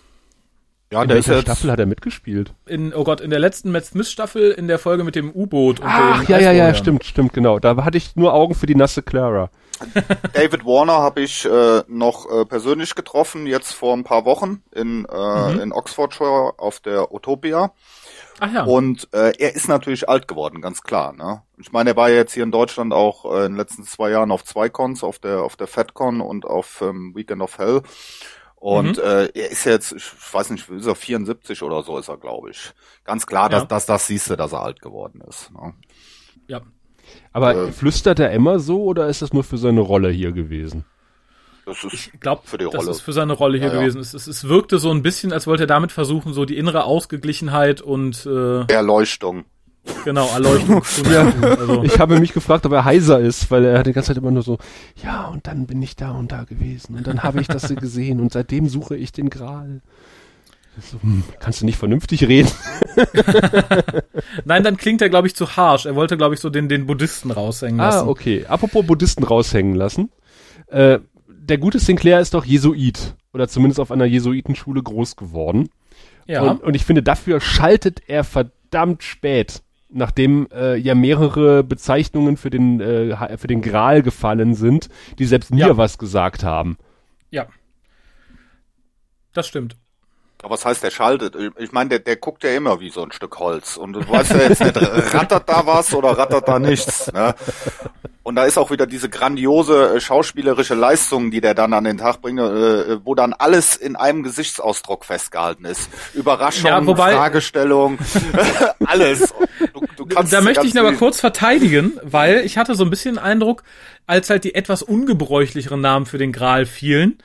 Ja, in der welcher Staffel hat er mitgespielt? In, oh Gott, in der letzten Matt Smith Staffel, in der Folge mit dem U-Boot. Ach, ja, ja, ja, stimmt, stimmt, genau. Da hatte ich nur Augen für die nasse Clara. David Warner habe ich äh, noch äh, persönlich getroffen, jetzt vor ein paar Wochen in, äh, mhm. in Oxfordshire auf der Utopia. Ach ja. Und äh, er ist natürlich alt geworden, ganz klar. Ne? Ich meine, er war ja jetzt hier in Deutschland auch äh, in den letzten zwei Jahren auf zwei Cons, auf der auf der FedCon und auf ähm, Weekend of Hell. Und mhm. äh, er ist jetzt, ich weiß nicht, ist er 74 oder so ist er, glaube ich. Ganz klar, dass, ja. dass das siehst du, dass er alt geworden ist. Ne? Ja. Aber äh, flüstert er immer so oder ist das nur für seine Rolle hier gewesen? Das ist ich glaube, für die Rolle. Das ist für seine Rolle hier ja, gewesen. Es, es, es wirkte so ein bisschen, als wollte er damit versuchen, so die innere Ausgeglichenheit und äh, Erleuchtung. Genau, Erleuchtung. ja, also. Ich habe mich gefragt, ob er heiser ist, weil er hat die ganze Zeit immer nur so, ja, und dann bin ich da und da gewesen und dann habe ich das gesehen und seitdem suche ich den Gral. So, hm, kannst du nicht vernünftig reden? Nein, dann klingt er, glaube ich, zu harsh. Er wollte, glaube ich, so den, den Buddhisten raushängen ah, lassen. Ah, okay. Apropos Buddhisten raushängen lassen. Äh, der gute Sinclair ist doch Jesuit. Oder zumindest auf einer Jesuitenschule groß geworden. Ja. Und, und ich finde, dafür schaltet er verdammt spät nachdem äh, ja mehrere Bezeichnungen für den äh, für den Gral gefallen sind, die selbst mir ja. was gesagt haben. Ja. Das stimmt. Aber was heißt, der schaltet? Ich meine, der, der guckt ja immer wie so ein Stück Holz. Und du weißt ja jetzt nicht, rattert da was oder rattert da nichts. Ne? Und da ist auch wieder diese grandiose äh, schauspielerische Leistung, die der dann an den Tag bringt, äh, wo dann alles in einem Gesichtsausdruck festgehalten ist. Überraschung, ja, wobei, Fragestellung, alles. Du, du kannst da möchte ich ihn aber kurz verteidigen, weil ich hatte so ein bisschen Eindruck, als halt die etwas ungebräuchlicheren Namen für den Gral fielen,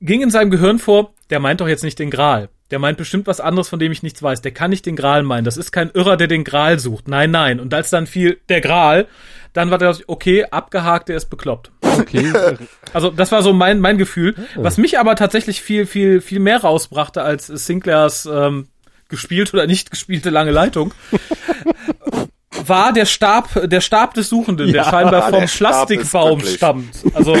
ging in seinem Gehirn vor, der meint doch jetzt nicht den Gral. Der meint bestimmt was anderes, von dem ich nichts weiß. Der kann nicht den Gral meinen. Das ist kein Irrer, der den Gral sucht. Nein, nein. Und als dann fiel der Gral, dann war der, okay, abgehakt, der ist bekloppt. Okay. Also das war so mein, mein Gefühl. Was mich aber tatsächlich viel, viel, viel mehr rausbrachte als Sinclairs ähm, gespielt oder nicht gespielte lange Leitung. War der Stab, der Stab des Suchenden, ja, der scheinbar vom Plastikbaum stammt. Also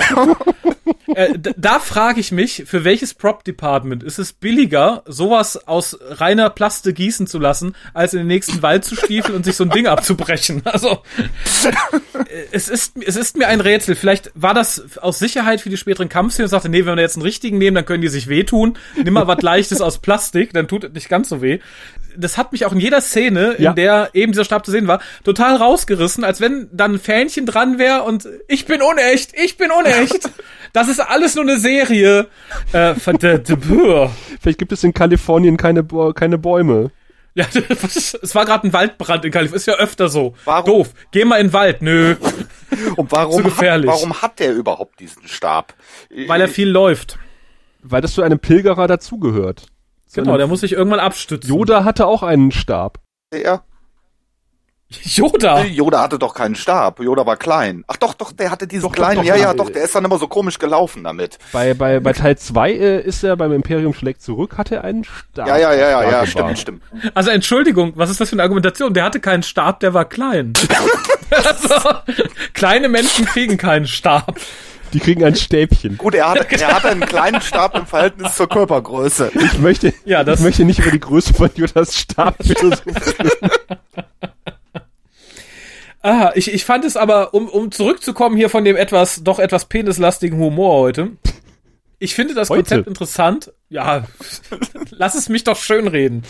äh, da frage ich mich, für welches Prop Department ist es billiger, sowas aus reiner Plaste gießen zu lassen, als in den nächsten Wald zu stiefeln und sich so ein Ding abzubrechen? Also äh, es ist es ist mir ein Rätsel. Vielleicht war das aus Sicherheit für die späteren Kampfszenen und sagte, nee, wenn wir jetzt einen richtigen nehmen, dann können die sich wehtun. Nimm mal was Leichtes aus Plastik, dann tut es nicht ganz so weh das hat mich auch in jeder Szene, in ja. der eben dieser Stab zu sehen war, total rausgerissen, als wenn dann ein Fähnchen dran wäre und ich bin unecht, ich bin unecht. das ist alles nur eine Serie. Äh, Vielleicht gibt es in Kalifornien keine, keine Bäume. Ja, es war gerade ein Waldbrand in Kalifornien. Ist ja öfter so. Warum? Doof. Geh mal in den Wald. Nö. Und warum, Zu gefährlich. Hat, warum hat der überhaupt diesen Stab? Weil er viel läuft. Weil das zu einem Pilgerer dazugehört. Genau, der muss sich irgendwann abstützen. Yoda hatte auch einen Stab. Der? Yoda? Yoda hatte doch keinen Stab. Yoda war klein. Ach doch, doch, der hatte diesen doch, kleinen. Doch, doch, ja, ja, doch, der ist dann immer so komisch gelaufen damit. Bei, bei, bei Teil 2 äh, ist er beim Imperium schlägt zurück, hatte er einen Stab. Ja, ja, ja, ja, ja, stimmt, stimmt. Also Entschuldigung, was ist das für eine Argumentation? Der hatte keinen Stab, der war klein. also, kleine Menschen kriegen keinen Stab. Die kriegen ein Stäbchen. Gut, er hat, er hat einen kleinen Stab im Verhältnis zur Körpergröße. Ich möchte, ja, das ich möchte nicht über die Größe von Judas Stab philosophieren. Ah, ich, ich fand es aber, um, um zurückzukommen hier von dem etwas, doch etwas penislastigen Humor heute. Ich finde das heute? Konzept interessant. Ja, lass es mich doch schön reden.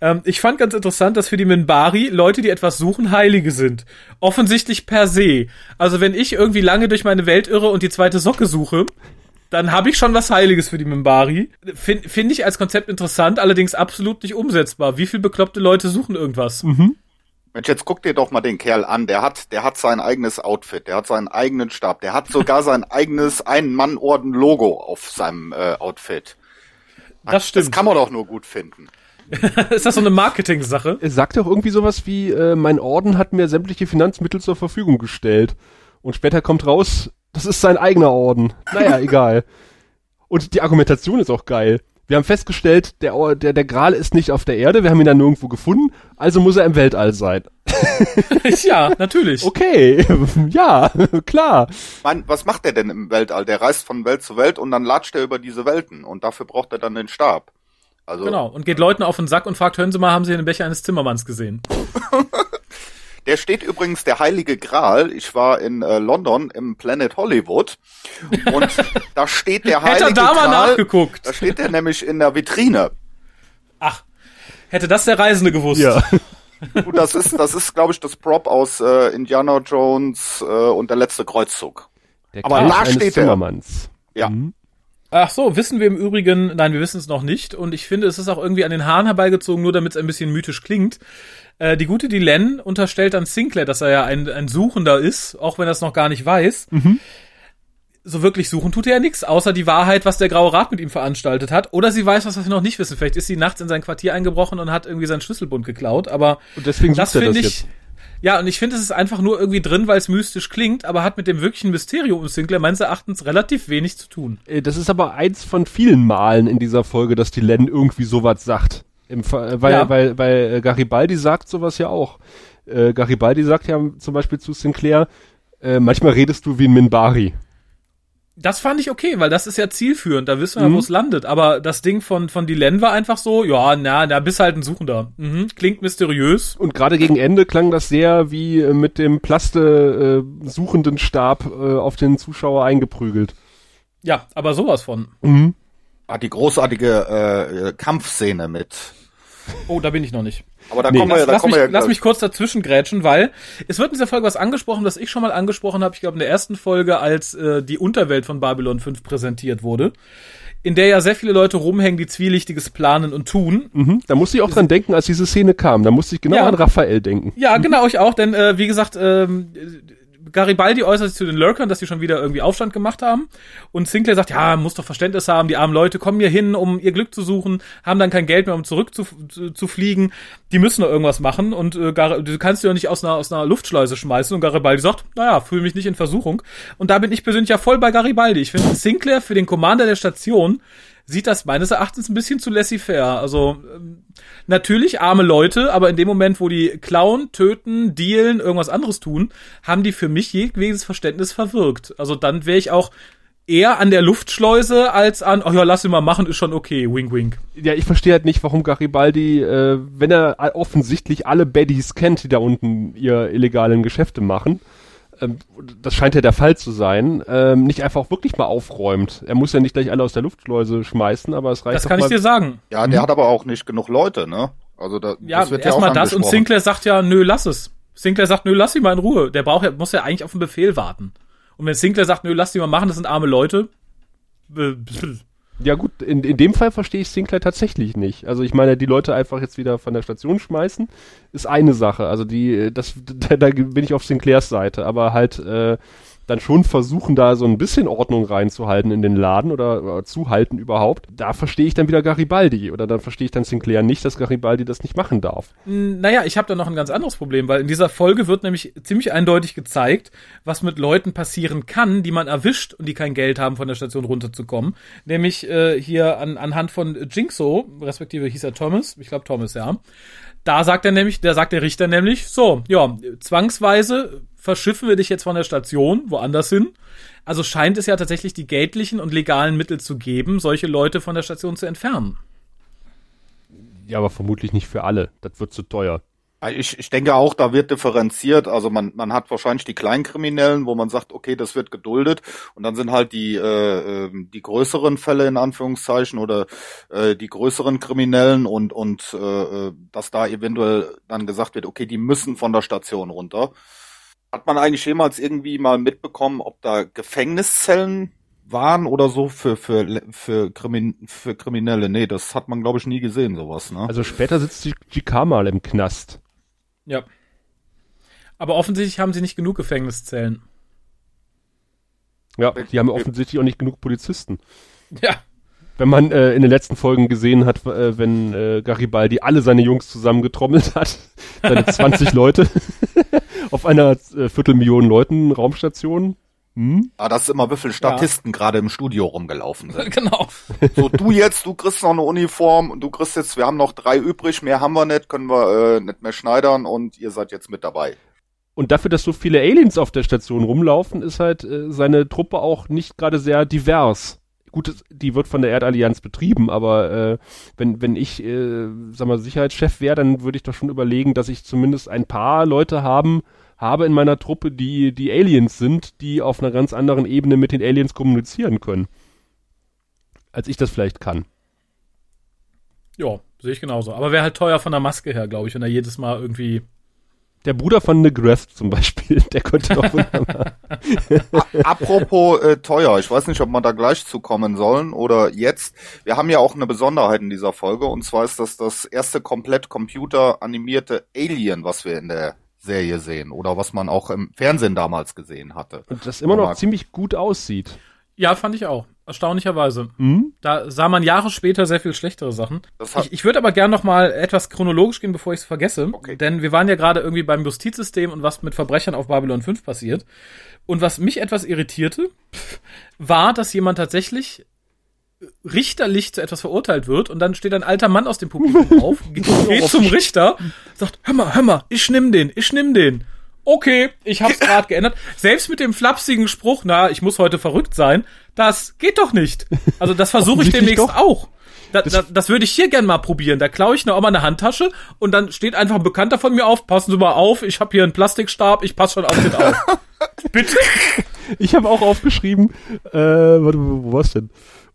Ähm, ich fand ganz interessant, dass für die Minbari Leute, die etwas suchen, Heilige sind. Offensichtlich per se. Also wenn ich irgendwie lange durch meine Welt irre und die zweite Socke suche, dann habe ich schon was Heiliges für die Mimbari. Finde find ich als Konzept interessant, allerdings absolut nicht umsetzbar. Wie viele bekloppte Leute suchen irgendwas? Mhm. Mensch, jetzt guck dir doch mal den Kerl an. Der hat, der hat sein eigenes Outfit, der hat seinen eigenen Stab, der hat sogar sein eigenes Ein-Mann-Orden-Logo auf seinem äh, Outfit. Das stimmt. Das kann man doch nur gut finden. ist das so eine Marketing-Sache? Er sagt auch irgendwie sowas wie, äh, mein Orden hat mir sämtliche Finanzmittel zur Verfügung gestellt. Und später kommt raus, das ist sein eigener Orden. Naja, egal. Und die Argumentation ist auch geil. Wir haben festgestellt, der, der, der Gral ist nicht auf der Erde, wir haben ihn dann nirgendwo gefunden, also muss er im Weltall sein. ja, natürlich. Okay, ja, klar. Mann, was macht der denn im Weltall? Der reist von Welt zu Welt und dann latscht er über diese Welten und dafür braucht er dann den Stab. Also Genau. Und geht Leuten auf den Sack und fragt, hören Sie mal, haben Sie den Becher eines Zimmermanns gesehen? Der steht übrigens der Heilige Gral. Ich war in äh, London im Planet Hollywood und da steht der Hätte Heilige er da mal Gral. nachgeguckt. Da steht der nämlich in der Vitrine. Ach, hätte das der Reisende gewusst. Ja. Und das ist, das ist, glaube ich, das Prop aus äh, Indiana Jones äh, und der letzte Kreuzzug. Der Aber da steht er. Zimmermanns. Ja. Ach so, wissen wir im Übrigen, nein, wir wissen es noch nicht. Und ich finde, es ist auch irgendwie an den Haaren herbeigezogen, nur damit es ein bisschen mythisch klingt. Äh, die gute Dylan unterstellt an Sinclair, dass er ja ein, ein Suchender ist, auch wenn er es noch gar nicht weiß. So wirklich suchen tut er ja nichts, außer die Wahrheit, was der Graue Rat mit ihm veranstaltet hat. Oder sie weiß was, was wir noch nicht wissen. Vielleicht ist sie nachts in sein Quartier eingebrochen und hat irgendwie seinen Schlüsselbund geklaut. Aber Und deswegen das finde ich. jetzt. Ja, und ich finde, es ist einfach nur irgendwie drin, weil es mystisch klingt, aber hat mit dem wirklichen Mysterium um Sinclair meines Erachtens relativ wenig zu tun. Äh, Das ist aber eins von vielen Malen in dieser Folge, dass die Len irgendwie sowas sagt. Im, äh, weil, Ja. weil, weil äh, Garibaldi sagt sowas ja auch. Garibaldi sagt ja zum Beispiel zu Sinclair, manchmal redest du wie ein Minbari. Das fand ich okay, weil das ist ja zielführend, da wissen wir ja, wo es landet. Aber das Ding von, von Dylan war einfach so, ja, na, da bist halt ein Suchender. Mhm, klingt mysteriös. Und gerade gegen Ende klang das sehr wie äh, mit dem Plaste äh, suchenden Stab äh, auf den Zuschauer eingeprügelt. Ja, aber sowas von. Hat die großartige äh, Kampfszene mit. Oh, da bin ich noch nicht. Aber da Nee. kommen wir, Lass, da lass, kommen mich, wir ja lass mich kurz dazwischen grätschen, weil es wird in dieser Folge was angesprochen, das ich schon mal angesprochen habe, ich glaube in der ersten Folge, als äh, die Unterwelt von Babylon 5 präsentiert wurde, in der ja sehr viele Leute rumhängen, die Zwielichtiges planen und tun. Mhm. Da musste ich auch dran denken, als diese Szene kam. Da musste ich genau Ja. an Raphael denken. Ja, genau, ich auch, denn äh, wie gesagt, ähm, Garibaldi äußert sich zu den Lurkern, dass sie schon wieder irgendwie Aufstand gemacht haben. Und Sinclair sagt, ja, muss doch Verständnis haben, die armen Leute kommen hier hin, um ihr Glück zu suchen, haben dann kein Geld mehr, um zurück zu, zu, fliegen. Die müssen doch irgendwas machen und äh, Gar du kannst die doch nicht aus einer, aus einer Luftschleuse schmeißen. Und Garibaldi sagt, naja, fühle mich nicht in Versuchung. Und da bin ich persönlich ja voll bei Garibaldi. Ich finde, Sinclair für den Commander der Station sieht das meines Erachtens ein bisschen zu laissez-faire. Also ähm, natürlich arme Leute, aber in dem Moment, wo die klauen, töten, dealen, irgendwas anderes tun, haben die für mich jegliches Verständnis verwirkt. Also dann wäre ich auch eher an der Luftschleuse als an, oh ja, lass ihn mal machen, ist schon okay, wink wink. Ja, ich verstehe halt nicht, warum Garibaldi, äh, wenn er offensichtlich alle Baddies kennt, die da unten ihr illegalen Geschäfte machen, ähm, das scheint ja der Fall zu sein, ähm, nicht einfach wirklich mal aufräumt. Er muss ja nicht gleich alle aus der Luftschleuse schmeißen, aber es reicht Das kann ich mal, dir sagen. Ja, der hat aber auch nicht genug Leute, ne? Also da, Ja, das wird ja auch erstmal das und. Sinclair sagt ja, nö, lass es. Sinclair sagt, nö, lass ihn mal in Ruhe. Der braucht ja, muss ja eigentlich auf den Befehl warten. Und wenn Sinclair sagt, nö, lass die mal machen, das sind arme Leute. Ja gut, in, in dem Fall verstehe ich Sinclair tatsächlich nicht. Also ich meine, die Leute einfach jetzt wieder von der Station schmeißen, ist eine Sache. Also die, das, da, da bin ich auf Sinclairs Seite, aber halt äh, dann schon versuchen, da so ein bisschen Ordnung reinzuhalten in den Laden oder, oder zuhalten überhaupt. Da verstehe ich dann wieder Garibaldi oder dann verstehe ich dann Sinclair nicht, dass Garibaldi das nicht machen darf. Naja, ich habe da noch ein ganz anderes Problem, weil in dieser Folge wird nämlich ziemlich eindeutig gezeigt, was mit Leuten passieren kann, die man erwischt und die kein Geld haben, von der Station runterzukommen. Nämlich äh, hier an, anhand von Jinxo, respektive hieß er Thomas, ich glaube Thomas, ja. Da sagt er nämlich, da sagt der Richter nämlich, so, ja, zwangsweise verschiffen wir dich jetzt von der Station woanders hin. Also scheint es ja tatsächlich die geldlichen und legalen Mittel zu geben, solche Leute von der Station zu entfernen. Ja, aber vermutlich nicht für alle. Das wird zu teuer. Ich, ich denke auch, da wird differenziert. Also man, man hat wahrscheinlich die Kleinkriminellen, wo man sagt, okay, das wird geduldet. Und dann sind halt die, äh, äh, die größeren Fälle in Anführungszeichen oder äh, die größeren Kriminellen und, und äh, äh, dass da eventuell dann gesagt wird, okay, die müssen von der Station runter. Hat man eigentlich jemals irgendwie mal mitbekommen, ob da Gefängniszellen waren oder so für, für, für, Krimin, für Kriminelle? Nee, das hat man, glaube ich, nie gesehen, sowas. Ne? Also später sitzt die GK mal im Knast. Ja. Aber offensichtlich haben sie nicht genug Gefängniszellen. Ja, die haben offensichtlich auch nicht genug Polizisten. Ja. Wenn man äh, in den letzten Folgen gesehen hat, äh, wenn äh, Garibaldi alle seine Jungs zusammengetrommelt hat, seine 20 Leute auf einer äh, Viertelmillion Leuten Raumstation. Hm? Ah, das ist immer, wie viele Statisten ja. gerade im Studio rumgelaufen sind. genau. So, du jetzt, du kriegst noch eine Uniform und du kriegst jetzt, wir haben noch drei übrig, mehr haben wir nicht, können wir äh, nicht mehr schneidern und ihr seid jetzt mit dabei. Und dafür, dass so viele Aliens auf der Station rumlaufen, ist halt äh, seine Truppe auch nicht gerade sehr divers. Gut, die wird von der Erdallianz betrieben, aber äh, wenn, wenn ich, äh, sag mal, Sicherheitschef wäre, dann würde ich doch schon überlegen, dass ich zumindest ein paar Leute haben, habe in meiner Truppe, die, die Aliens sind, die auf einer ganz anderen Ebene mit den Aliens kommunizieren können. Als ich das vielleicht kann. Ja, sehe ich genauso. Aber wäre halt teuer von der Maske her, glaube ich, wenn er jedes Mal irgendwie. Der Bruder von Negreth zum Beispiel, der könnte doch wunderbar. Apropos äh, teuer, ich weiß nicht, ob wir da gleich zukommen sollen oder jetzt. Wir haben ja auch eine Besonderheit in dieser Folge und zwar ist das das erste komplett computeranimierte Alien, was wir in der Serie sehen oder was man auch im Fernsehen damals gesehen hatte. Und das immer noch ziemlich gut aussieht. Ja, fand ich auch. Erstaunlicherweise. Mhm. Da sah man Jahre später sehr viel schlechtere Sachen. ich ich würde aber gern noch mal etwas chronologisch gehen, bevor ich es vergesse. Okay. Denn wir waren ja gerade irgendwie beim Justizsystem und was mit Verbrechern auf Babylon 5 passiert. Und was mich etwas irritierte, war, dass jemand tatsächlich richterlich zu etwas verurteilt wird und dann steht ein alter Mann aus dem Publikum auf, geht, geht zum Richter, sagt, hör mal, hör mal, ich nimm den, ich nimm den. Okay, ich hab's gerade geändert. Selbst mit dem flapsigen Spruch, na, ich muss heute verrückt sein, das geht doch nicht. Also das versuche ich demnächst doch. auch. Da, das, da, das würde ich hier gern mal probieren. Da klaue ich noch mal eine Handtasche und dann steht einfach ein Bekannter von mir auf, passen Sie mal auf, ich habe hier einen Plastikstab, ich passe schon auf den auf. Bitte. Ich habe auch aufgeschrieben, äh, warte, wo war's denn?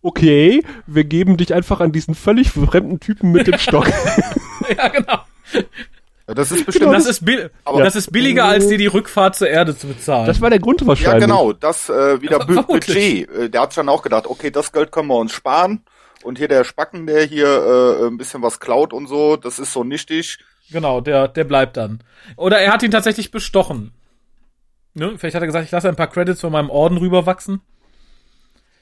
okay, wir geben dich einfach an diesen völlig fremden Typen mit dem Stock. ja, genau. Das ist bestimmt. Genau, das, ist aber das ist billiger, als dir die Rückfahrt zur Erde zu bezahlen. Das war der Grund wahrscheinlich. Ja, genau. Das äh, wieder ja, Budget. Äh, der hat dann auch gedacht, okay, das Geld können wir uns sparen. Und hier der Spacken, der hier äh, ein bisschen was klaut und so, das ist so nichtig. Genau, der, der bleibt dann. Oder er hat ihn tatsächlich bestochen. Ne? Vielleicht hat er gesagt, ich lasse ein paar Credits von meinem Orden rüberwachsen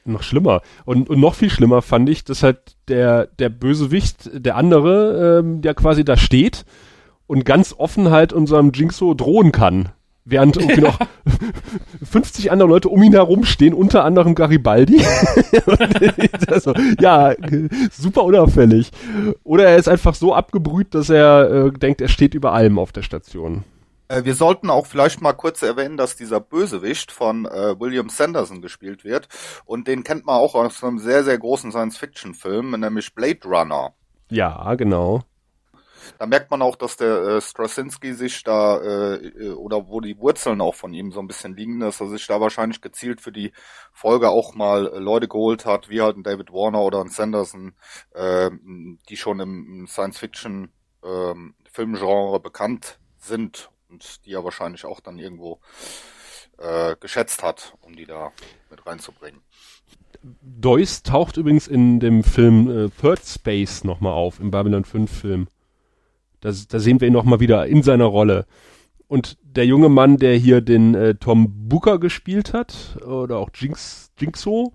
noch schlimmer. Und, und noch viel schlimmer fand ich, dass halt der, der Bösewicht, der andere, ähm, der quasi da steht und ganz offen halt unserem Jinxo drohen kann. Während irgendwie noch 50 andere Leute um ihn herum stehen, unter anderem Garibaldi. also, ja, super unauffällig. Oder er ist einfach so abgebrüht, dass er äh, denkt, er steht über allem auf der Station. Äh, wir sollten auch vielleicht mal kurz erwähnen, dass dieser Bösewicht von äh, William Sanderson gespielt wird. Und den kennt man auch aus einem sehr, sehr großen Science-Fiction-Film, nämlich Blade Runner. Ja, genau. Da merkt man auch, dass der äh, Straczynski sich da, äh, oder wo die Wurzeln auch von ihm so ein bisschen liegen, dass er sich da wahrscheinlich gezielt für die Folge auch mal äh, Leute geholt hat, wie halt ein David Warner oder ein Sanderson, äh, die schon im Science-Fiction äh, Filmgenre bekannt sind und die er wahrscheinlich auch dann irgendwo äh, geschätzt hat, um die da mit reinzubringen. Deuce taucht übrigens in dem Film äh, Third Space nochmal auf, im Babylon 5 Film. Da, da sehen wir ihn nochmal wieder in seiner Rolle. Und der junge Mann, der hier den äh, Tom Booker gespielt hat, oder auch Jinx, Jinxo,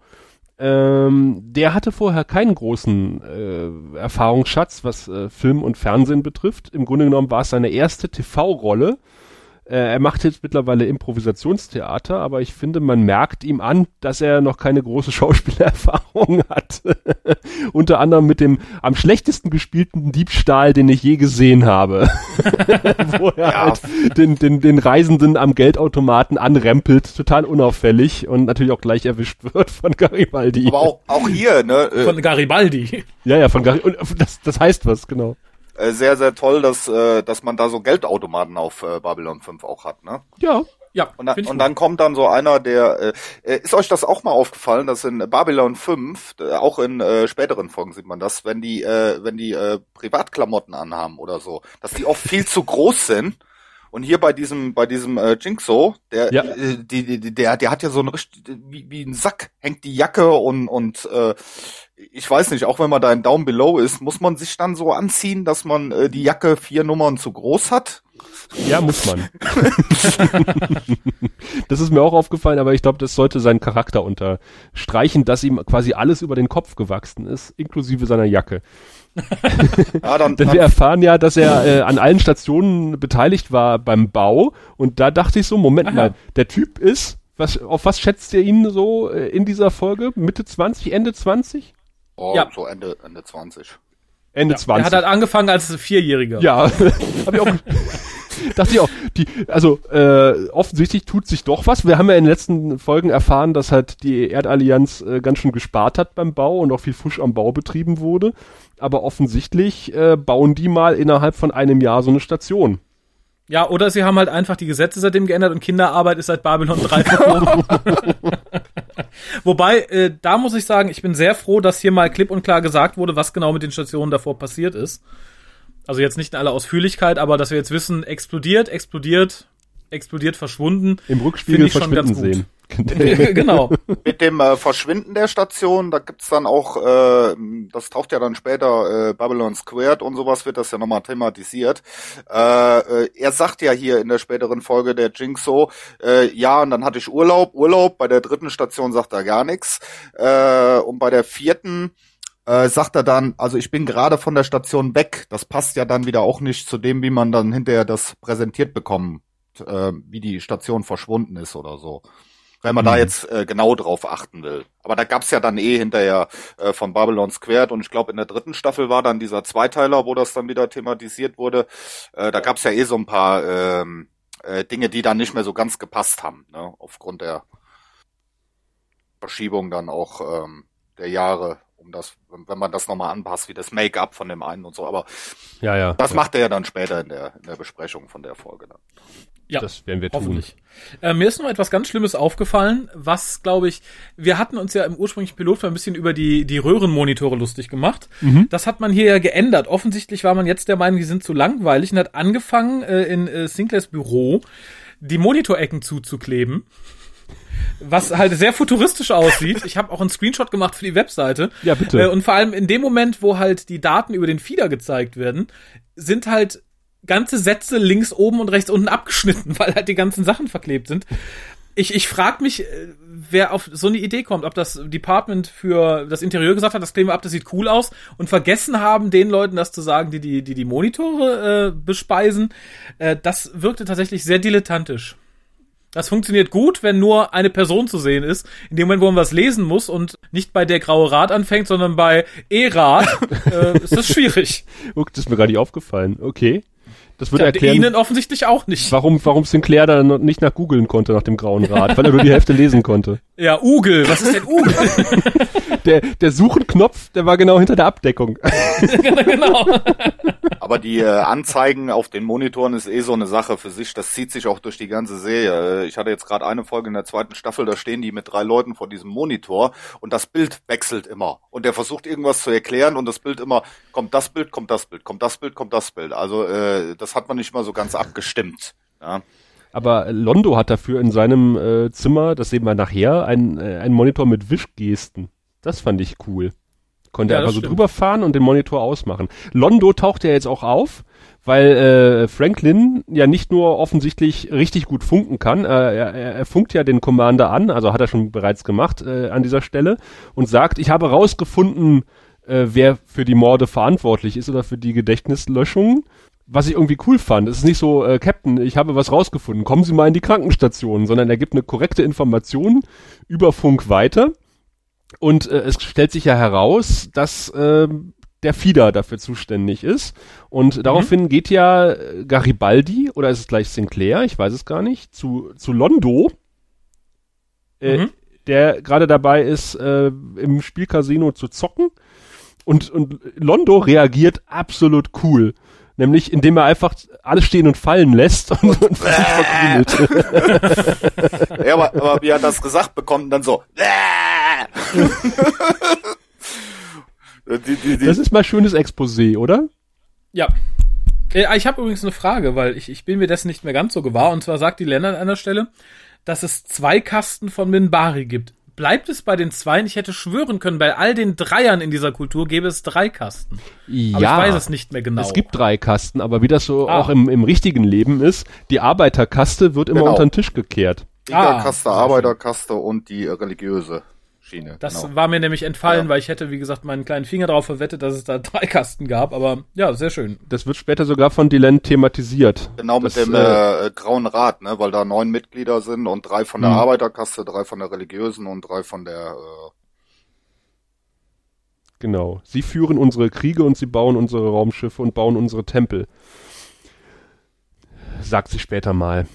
ähm, der hatte vorher keinen großen äh, Erfahrungsschatz, was äh, Film und Fernsehen betrifft. Im Grunde genommen war es seine erste TV-Rolle er macht jetzt mittlerweile Improvisationstheater, aber ich finde, man merkt ihm an, dass er noch keine große Schauspielerfahrung hat. Unter anderem mit dem am schlechtesten gespielten Diebstahl, den ich je gesehen habe. Wo er ja. halt den, den, den Reisenden am Geldautomaten anrempelt, total unauffällig und natürlich auch gleich erwischt wird von Garibaldi. Aber auch, auch hier, ne? Äh, von Garibaldi. Ja, ja, von Garibaldi. Das, das heißt was, genau. Äh, sehr, sehr toll, dass, äh, dass man da so Geldautomaten auf äh, Babylon 5 auch hat, ne? Ja. Ja, und, da, und dann kommt dann so einer, der äh, äh, ist euch das auch mal aufgefallen, dass in Babylon 5, äh, auch in äh, späteren Folgen sieht man das, wenn die äh, wenn die äh, Privatklamotten anhaben oder so, dass die oft viel zu groß sind. Und hier bei diesem bei diesem äh, Jinxo, der ja. äh, die, die, der der hat ja so ein richtig wie, wie ein Sack hängt die Jacke und und äh, ich weiß nicht, auch wenn man da in Down Below ist, muss man sich dann so anziehen, dass man äh, die Jacke vier Nummern zu groß hat? Ja, muss man. das ist mir auch aufgefallen, aber ich glaube, das sollte seinen Charakter unterstreichen, dass ihm quasi alles über den Kopf gewachsen ist, inklusive seiner Jacke. ja, dann, Denn wir erfahren ja, dass er äh, an allen Stationen beteiligt war beim Bau und da dachte ich so, Moment Aha. mal, der Typ ist, was, auf was schätzt ihr ihn so äh, in dieser Folge? Mitte 20, Ende 20? Oh, ja. so Ende, Ende 20. Ende ja, 20. Er hat halt angefangen als Vierjähriger. Ja, hab ich auch, dachte ich auch. Die, also äh, offensichtlich tut sich doch was. Wir haben ja in den letzten Folgen erfahren, dass halt die Erdallianz äh, ganz schön gespart hat beim Bau und auch viel Fusch am Bau betrieben wurde. Aber offensichtlich äh, bauen die mal innerhalb von einem Jahr so eine Station. Ja, oder sie haben halt einfach die Gesetze seitdem geändert und Kinderarbeit ist seit Babylon 3 verboten. Wobei, äh, da muss ich sagen, ich bin sehr froh, dass hier mal klipp und klar gesagt wurde, was genau mit den Stationen davor passiert ist. Also jetzt nicht in aller Ausführlichkeit, aber dass wir jetzt wissen, explodiert, explodiert, explodiert, verschwunden. Im Rückspiegel verschwinden sehen. genau. Mit dem äh, Verschwinden der Station, da gibt's dann auch, äh, das taucht ja dann später, äh, Babylon Squared und sowas wird das ja nochmal thematisiert. Äh, äh, er sagt ja hier in der späteren Folge der Jinx so, äh, ja, und dann hatte ich Urlaub, Urlaub, bei der dritten Station sagt er gar nichts. Äh, und bei der vierten äh, sagt er dann, also ich bin gerade von der Station weg. Das passt ja dann wieder auch nicht zu dem, wie man dann hinterher das präsentiert bekommt, äh, wie die Station verschwunden ist oder so wenn man mhm. da jetzt äh, genau drauf achten will. Aber da gab's ja dann eh hinterher äh, von Babylon Squared und ich glaube in der dritten Staffel war dann dieser Zweiteiler, wo das dann wieder thematisiert wurde. Äh, da gab's ja eh so ein paar ähm, äh, Dinge, die dann nicht mehr so ganz gepasst haben, ne? aufgrund der Verschiebung dann auch ähm, der Jahre, um das, wenn man das nochmal anpasst, wie das Make-up von dem einen und so. Aber ja, ja, das ja. macht er ja dann später in der, in der Besprechung von der Folge dann. Ja, das werden wir tun. Äh, mir ist noch etwas ganz Schlimmes aufgefallen, was, glaube ich, wir hatten uns ja im ursprünglichen Pilotfilm ein bisschen über die, die Röhrenmonitore lustig gemacht. Mhm. Das hat man hier ja geändert. Offensichtlich war man jetzt der Meinung, die sind zu langweilig und hat angefangen, äh, in äh, Sinclairs Büro die Monitorecken zuzukleben. Was halt sehr futuristisch aussieht. Ich habe auch einen Screenshot gemacht für die Webseite. Ja, bitte. Äh, und vor allem in dem Moment, wo halt die Daten über den Feeder gezeigt werden, sind halt ganze Sätze links oben und rechts unten abgeschnitten, weil halt die ganzen Sachen verklebt sind. Ich, ich frage mich, äh, wer auf so eine Idee kommt, ob das Department für das Interieur gesagt hat, das kleben wir ab, das sieht cool aus und vergessen haben, den Leuten das zu sagen, die die, die, die Monitore äh, bespeisen. Äh, das wirkte tatsächlich sehr dilettantisch. Das funktioniert gut, wenn nur eine Person zu sehen ist. In dem Moment, wo man was lesen muss und nicht bei der graue Rad anfängt, sondern bei E-Rad, äh, ist das schwierig. Das ist mir gar nicht aufgefallen. Okay. Das würde erklären. Ihnen offensichtlich auch nicht. Warum, warum Sinclair da nicht nach googeln konnte nach dem grauen Rad, weil er nur die Hälfte lesen konnte. Ja, Ugel. Was ist denn Ugel? der, der Suchenknopf, der war genau hinter der Abdeckung. genau. Aber die äh, Anzeigen auf den Monitoren ist eh so eine Sache für sich. Das zieht sich auch durch die ganze Serie. Ich hatte jetzt gerade eine Folge in der zweiten Staffel, da stehen die mit drei Leuten vor diesem Monitor und das Bild wechselt immer. Und der versucht irgendwas zu erklären und das Bild immer, kommt das Bild, kommt das Bild, kommt das Bild, kommt das Bild. Also äh, das hat man nicht mal so ganz abgestimmt. Ja. Aber Londo hat dafür in seinem äh, Zimmer, das sehen wir nachher, ein, äh, einen Monitor mit Wischgesten. Das fand ich cool. Konnte ja, einfach so drüber fahren und den Monitor ausmachen. Londo taucht ja jetzt auch auf, weil äh, Franklin ja nicht nur offensichtlich richtig gut funken kann, äh, er, er funkt ja den Commander an, also hat er schon bereits gemacht äh, an dieser Stelle und sagt, ich habe rausgefunden, äh, wer für die Morde verantwortlich ist oder für die Gedächtnislöschungen was ich irgendwie cool fand. Es ist nicht so, äh, Captain, ich habe was rausgefunden, kommen Sie mal in die Krankenstation, sondern er gibt eine korrekte Information über Funk weiter. Und äh, es stellt sich ja heraus, dass äh, der Fieder dafür zuständig ist. Und mhm. daraufhin geht ja Garibaldi, oder ist es gleich Sinclair, ich weiß es gar nicht, zu, zu Londo, äh, mhm. der gerade dabei ist, äh, im Spielcasino zu zocken. Und, und Londo reagiert absolut cool. Nämlich, indem er einfach alles stehen und fallen lässt und, und sich verkrümelt. ja, aber, aber wie er das gesagt bekommt, dann so. die, die, die. Das ist mal schönes Exposé, oder? Ja. Äh, ich habe übrigens eine Frage, weil ich, ich bin mir dessen nicht mehr ganz so gewahr. Und zwar sagt die Länder an einer Stelle, dass es zwei Kasten von Minbari gibt. Bleibt es bei den Zweien? Ich hätte schwören können, bei all den Dreiern in dieser Kultur gäbe es drei Kasten. Ja, Aber ich weiß es nicht mehr genau. Es gibt drei Kasten, aber wie das so Ah. auch im, im richtigen Leben ist, die Arbeiterkaste wird immer Genau. unter den Tisch gekehrt. Kriegerkaste, Ah, Arbeiterkaste und die religiöse Schiene. Das genau. war mir nämlich entfallen, Ja. weil ich hätte, wie gesagt, meinen kleinen Finger drauf verwettet, dass es da drei Kasten gab. Aber ja, sehr schön. Das wird später sogar von Dylan thematisiert. Genau mit das, dem äh, äh, Grauen Rat, ne, weil da neun Mitglieder sind und drei von der Mhm. Arbeiterkaste, drei von der religiösen und drei von der äh, Genau. Sie führen unsere Kriege und sie bauen unsere Raumschiffe und bauen unsere Tempel. Sagt sie später mal.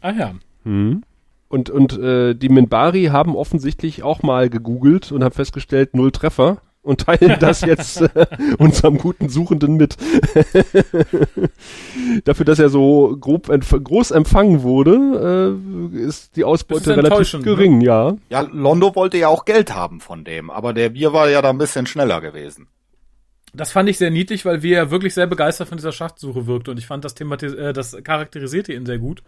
Ah ja. Hm. Und, und äh, die Minbari haben offensichtlich auch mal gegoogelt und haben festgestellt, null Treffer und teilen das jetzt äh, unserem guten Suchenden mit. Dafür, dass er so grob empf groß empfangen wurde, äh, ist die Ausbeute ist relativ ne? gering, ja. Ja, Londo wollte ja auch Geld haben von dem, aber der Bier war ja da ein bisschen schneller gewesen. Das fand ich sehr niedlich, weil wir ja wirklich sehr begeistert von dieser Schachtsuche wirkte und ich fand das thematis äh, das charakterisierte ihn sehr gut,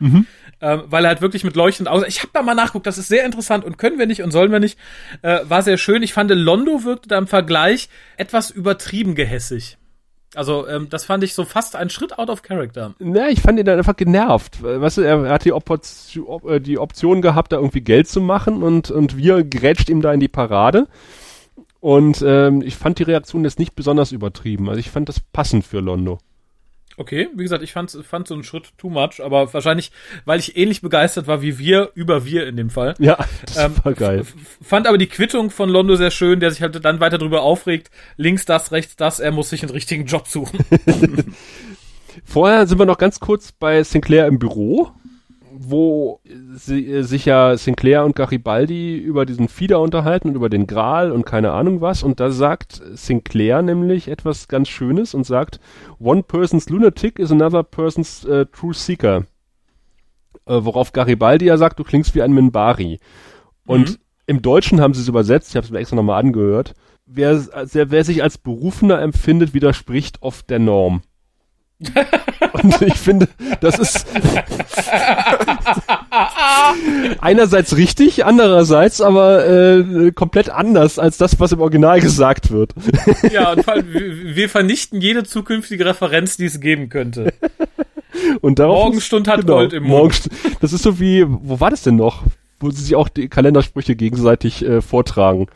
ähm, weil er halt wirklich mit leuchtend aus. Ich habe da mal nachguckt, das ist sehr interessant und können wir nicht und sollen wir nicht. Äh, war sehr schön. Ich fand Londo wirkte da im Vergleich etwas übertrieben gehässig. Also ähm, das fand ich so fast ein Schritt out of character. Na, ich fand ihn dann einfach genervt. Weißt du, er hat die, Option, op, äh, die Option gehabt, da irgendwie Geld zu machen und, und wir grätscht ihm da in die Parade. Und ähm, ich fand die Reaktion jetzt nicht besonders übertrieben. Also ich fand das passend für Londo. Okay, wie gesagt, ich fand, fand so einen Schritt too much, aber wahrscheinlich, weil ich ähnlich begeistert war wie wir, über wir in dem Fall. Ja, das Ähm, war geil. Fand aber die Quittung von Londo sehr schön, der sich halt dann weiter drüber aufregt. Links das, rechts das, er muss sich einen richtigen Job suchen. Vorher sind wir noch ganz kurz bei Sinclair im Büro, wo sie, äh, sich ja Sinclair und Garibaldi über diesen Fieder unterhalten und über den Gral und keine Ahnung was. Und da sagt Sinclair nämlich etwas ganz Schönes und sagt, One person's lunatic is another person's äh, true seeker. Äh, worauf Garibaldi ja sagt, du klingst wie ein Minbari. Und Mhm. im Deutschen haben sie es übersetzt, ich habe es mir extra nochmal angehört. Wer, wer, wer sich als Berufener empfindet, widerspricht oft der Norm. Und ich finde, das ist einerseits richtig, andererseits aber äh, komplett anders als das, was im Original gesagt wird. ja, und vor allem, wir vernichten jede zukünftige Referenz, die es geben könnte. Und darauf Morgenstund hat genau, Gold im Mund. Das ist so wie, wo war das denn noch? Wo sie sich auch die Kalendersprüche gegenseitig äh, vortragen.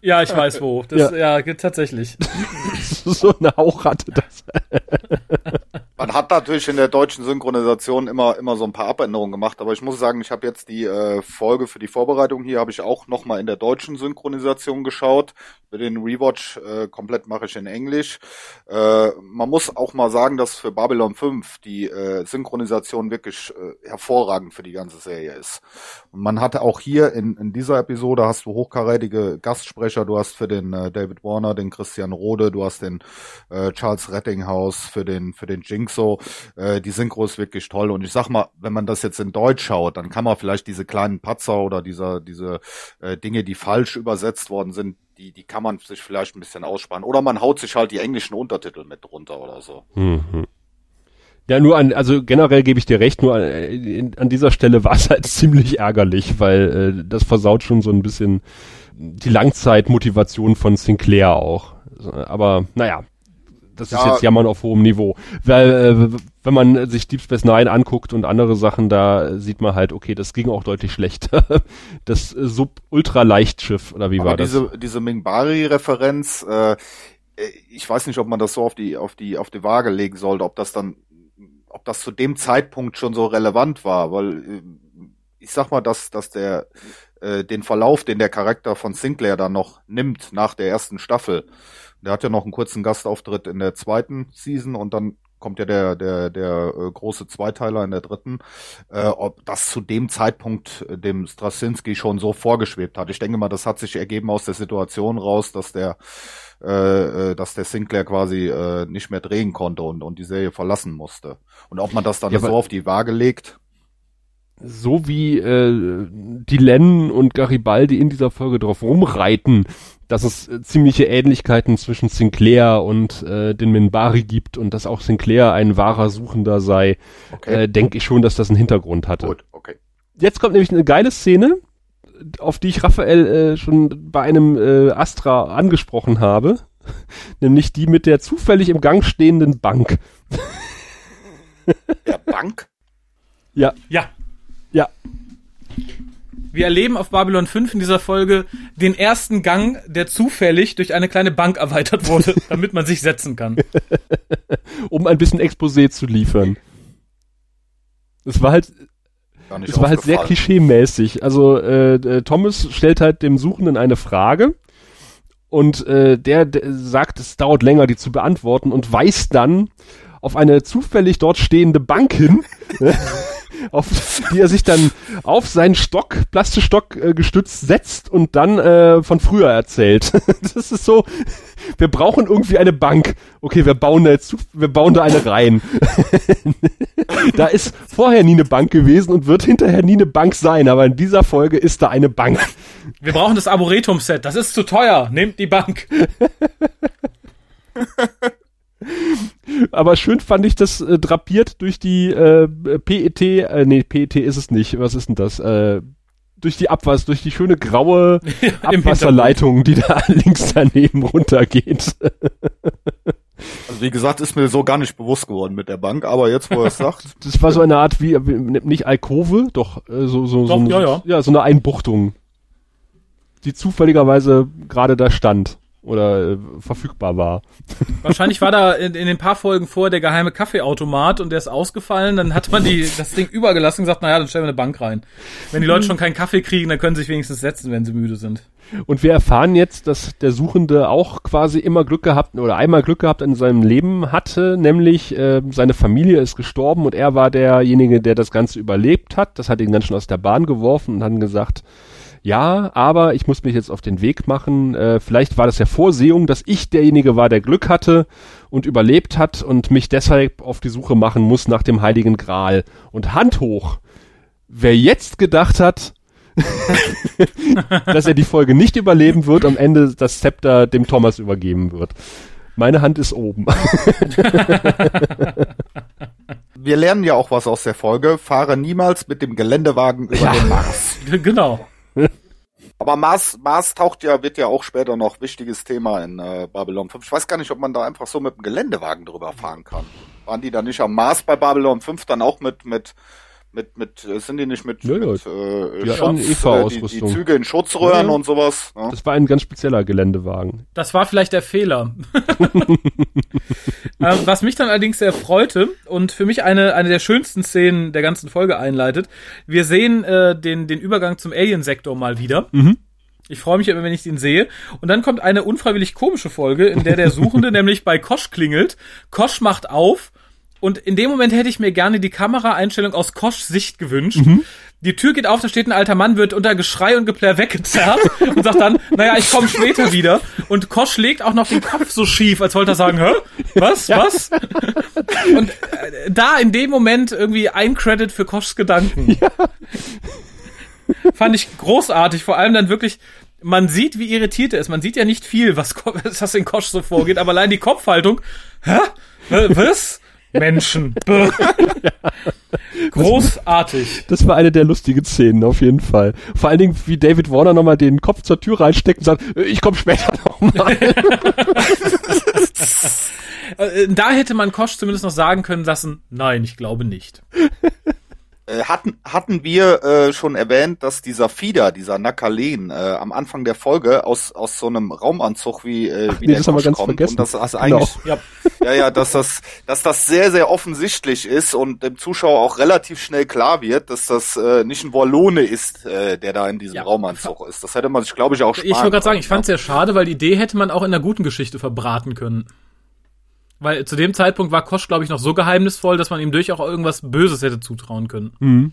Ja, ich weiß wo. Das, ja. ja, tatsächlich. so eine Hauch hatte das. Man hat natürlich in der deutschen Synchronisation immer immer so ein paar Abänderungen gemacht, aber ich muss sagen, ich habe jetzt die äh, Folge für die Vorbereitung hier habe ich auch noch mal in der deutschen Synchronisation geschaut. Für den Rewatch äh, komplett mache ich in Englisch. Äh, man muss auch mal sagen, dass für Babylon 5 die äh, Synchronisation wirklich äh, hervorragend für die ganze Serie ist. Und man hatte auch hier in, in dieser Episode hast du hochkarätige Gastsprecher. Du hast für den äh, David Warner den Christian Rode, du hast den äh, Charles Rettinghaus für den für den Jinxo. Äh, die Synchro ist wirklich toll. Und ich sag mal, wenn man das jetzt in Deutsch schaut, dann kann man vielleicht diese kleinen Patzer oder dieser diese äh, Dinge, die falsch übersetzt worden sind, die die kann man sich vielleicht ein bisschen aussparen. Oder man haut sich halt die englischen Untertitel mit drunter oder so. Mhm. Ja, nur an, also generell gebe ich dir recht, nur an, in- an dieser Stelle war es halt ziemlich ärgerlich, weil äh, das versaut schon so ein bisschen die Langzeitmotivation von Sinclair auch. Aber naja, das ist Ja. jetzt Jammern auf hohem Niveau. Weil, äh, wenn man sich Deep Space Nine anguckt und andere Sachen, da sieht man halt, okay, das ging auch deutlich schlechter. Das Sub-Ultra-Leichtschiff, oder wie Aber war das? diese, diese Mingbari-Referenz, äh, ich weiß nicht, ob man das so auf die, auf die, auf die Waage legen sollte, ob das dann, ob das zu dem Zeitpunkt schon so relevant war, weil äh, ich sag mal, dass, dass der, äh, den Verlauf, den der Charakter von Sinclair dann noch nimmt nach der ersten Staffel, der hat ja noch einen kurzen Gastauftritt in der zweiten Season und dann kommt ja der der der äh, große Zweiteiler in der dritten, äh, ob das zu dem Zeitpunkt äh, dem Straczynski schon so vorgeschwebt hat. Ich denke mal, das hat sich ergeben aus der Situation raus, dass der äh, dass der Sinclair quasi äh, nicht mehr drehen konnte und und die Serie verlassen musste. Und ob man das dann Ja, so auf die Waage legt, so wie äh, die Len und Garibaldi in dieser Folge drauf rumreiten, dass es äh, ziemliche Ähnlichkeiten zwischen Sinclair und äh, den Minbari gibt und dass auch Sinclair ein wahrer Suchender sei, okay, äh, denke ich schon, dass das einen Hintergrund hatte. gut, okay. Jetzt kommt nämlich eine geile Szene. auf die ich Raphael äh, schon bei einem äh, Astra angesprochen habe, nämlich die mit der zufällig im Gang stehenden Bank. Der Bank? Ja, Ja. Ja. Wir erleben auf Babylon 5 in dieser Folge den ersten Gang, der zufällig durch eine kleine Bank erweitert wurde, damit man sich setzen kann. Um ein bisschen Exposé zu liefern. Es war halt, Gar nicht es war halt sehr klischee-mäßig. Also äh, äh, Thomas stellt halt dem Suchenden eine Frage und äh, der, der sagt, es dauert länger, die zu beantworten und weist dann auf eine zufällig dort stehende Bank hin, auf die er sich dann auf seinen Stock, Plastikstock äh, gestützt setzt und dann äh, von früher erzählt. das ist so, wir brauchen irgendwie eine Bank. Okay, wir bauen da jetzt, wir bauen da eine rein. da ist vorher nie eine Bank gewesen und wird hinterher nie eine Bank sein, aber in dieser Folge ist da eine Bank. Wir brauchen das Arboretum-Set. Das ist zu teuer. Nehmt die Bank. Aber schön fand ich das äh, drapiert durch die äh, PET, äh, nee, PET ist es nicht. Was ist denn das? Äh, durch die Abwasser, durch die schöne graue Abwasserleitung, die da links daneben runtergeht. Also wie gesagt, ist mir so gar nicht bewusst geworden mit der Bank, aber jetzt, wo er es sagt, Das war so eine Art wie, wie nicht Alkove, doch äh, so so so, Doch, eine, ja, ja. so eine Einbuchtung, die zufälligerweise gerade da stand oder äh, verfügbar war. Wahrscheinlich war da in, in den paar Folgen vor der geheime Kaffeeautomat und der ist ausgefallen. Dann hat man die, das Ding übergelassen und gesagt, naja, dann stellen wir eine Bank rein. Wenn die Leute schon keinen Kaffee kriegen, dann können sie sich wenigstens setzen, wenn sie müde sind. Und wir erfahren jetzt, dass der Suchende auch quasi immer Glück gehabt oder einmal Glück gehabt in seinem Leben hatte, nämlich äh, seine Familie ist gestorben und er war derjenige, der das Ganze überlebt hat. Das hat ihn ganz schön aus der Bahn geworfen und hat gesagt, ja, aber ich muss mich jetzt auf den Weg machen. Äh, vielleicht war das ja Vorsehung, dass ich derjenige war, der Glück hatte und überlebt hat und mich deshalb auf die Suche machen muss nach dem Heiligen Gral. Und Hand hoch. Wer jetzt gedacht hat, dass er die Folge nicht überleben wird, am Ende das Zepter dem Thomas übergeben wird. Meine Hand ist oben. wir lernen ja auch was aus der Folge. Fahre niemals mit dem Geländewagen über Ja. den Mars. genau. Aber Mars, Mars taucht ja, wird ja auch später noch wichtiges Thema in äh, Babylon 5. Ich weiß gar nicht, ob man da einfach so mit dem Geländewagen drüber fahren kann. Waren die da nicht am Mars bei Babylon 5 dann auch mit, mit, mit, mit, äh, sind die nicht mit, Ja, ja. mit äh, Die Schutz, äh, die, die. Züge in Schutzröhren Ja, ja. und sowas? Ne? Das war ein ganz spezieller Geländewagen. Das war vielleicht der Fehler. ähm, was mich dann allerdings sehr freute und für mich eine, eine der schönsten Szenen der ganzen Folge einleitet. Wir sehen äh, den, den Übergang zum Alien-Sektor mal wieder. Ich freue mich immer, wenn ich den sehe. Und dann kommt eine unfreiwillig komische Folge, in der der Suchende nämlich bei Kosch klingelt. Kosch macht auf. Und in dem Moment hätte ich mir gerne die Kameraeinstellung aus Koschs Sicht gewünscht. Die Tür geht auf, da steht ein alter Mann, wird unter Geschrei und Geplär weggezerrt und sagt dann, naja, ich komme später wieder. Und Kosch legt auch noch den Kopf so schief, als wollte er sagen, hä? Was? Was? Und äh, da in dem Moment irgendwie ein Credit für Koschs Gedanken. Fand ich großartig, vor allem dann wirklich, man sieht, wie irritiert er ist. Man sieht ja nicht viel, was, was in Kosch so vorgeht, aber allein die Kopfhaltung, hä? Was? Menschen. Großartig. Das war eine der lustigen Szenen, auf jeden Fall. Vor allen Dingen, wie David Warner nochmal den Kopf zur Tür reinsteckt und sagt, äh, ich komme später nochmal. Äh, Da hätte man Kosch zumindest noch sagen können lassen, nein, ich glaube nicht. Äh, hatten, hatten wir äh, schon erwähnt, dass dieser Fieder, dieser Nakalen, äh, am Anfang der Folge aus, aus so einem Raumanzug wie, äh, wie nee, der das haben wir Kosch ganz kommt vergessen. und dass das Genau. eigentlich Ja, Ja, ja, dass das, dass das sehr, sehr offensichtlich ist und dem Zuschauer auch relativ schnell klar wird, dass das äh, nicht ein Wallone ist, äh, der da in diesem Ja. Raumanzug ist. Das hätte man sich, glaube ich, auch sparen ich wollte gerade sagen, ich fand es sehr schade, weil die Idee hätte man auch in einer guten Geschichte verbraten können. Weil zu dem Zeitpunkt war Kosch, glaube ich, noch so geheimnisvoll, dass man ihm durchaus auch irgendwas Böses hätte zutrauen können. Mhm.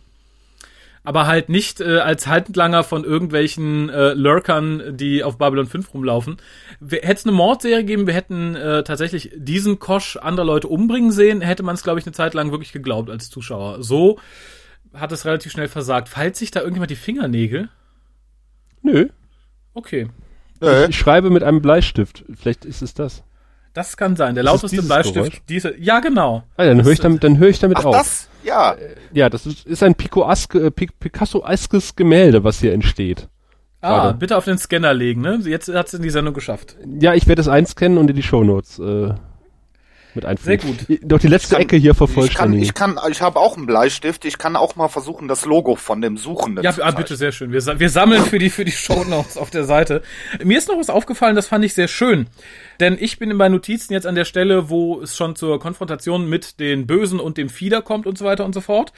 Aber halt nicht äh, als Handlanger von irgendwelchen äh, Lurkern, die auf Babylon 5 rumlaufen. Hätte es eine Mordserie gegeben, wir hätten äh, tatsächlich diesen Kosch andere Leute umbringen sehen, hätte man es, glaube ich, eine Zeit lang wirklich geglaubt als Zuschauer. So hat es relativ schnell versagt. Falls sich da irgendjemand die Fingernägel? Nö, Okay. Ja, ich schreibe mit einem Bleistift. Vielleicht ist es das. Das kann sein. Der Ist es lauteste dieses Bleistift. Diese, ja, genau. Ah, dann höre ich damit, dann höre ich damit Ach, auf. das? Ja. Ja, das ist, ist ein äh, Pic- Picasso-eskes Gemälde, was hier entsteht. Ah, Gerade. bitte auf den Scanner legen, ne? Jetzt hat es in die Sendung geschafft. Ja, ich werde es einscannen und in die Shownotes äh, mit einfügen. Sehr Doch die letzte kann- Ecke hier Ich kann, vervollständigen. ich kann, ich habe auch einen Bleistift. Ich kann auch mal versuchen, das Logo von dem Suchenden Ja, zu ah, zeichnen. bitte, sehr schön. Wir, wir sammeln für die, für die Shownotes auf der Seite. Mir ist noch was aufgefallen, das fand ich sehr schön. Denn ich bin in meinen Notizen jetzt an der Stelle, wo es schon zur Konfrontation mit den Bösen und dem Fieder kommt und so weiter und so fort.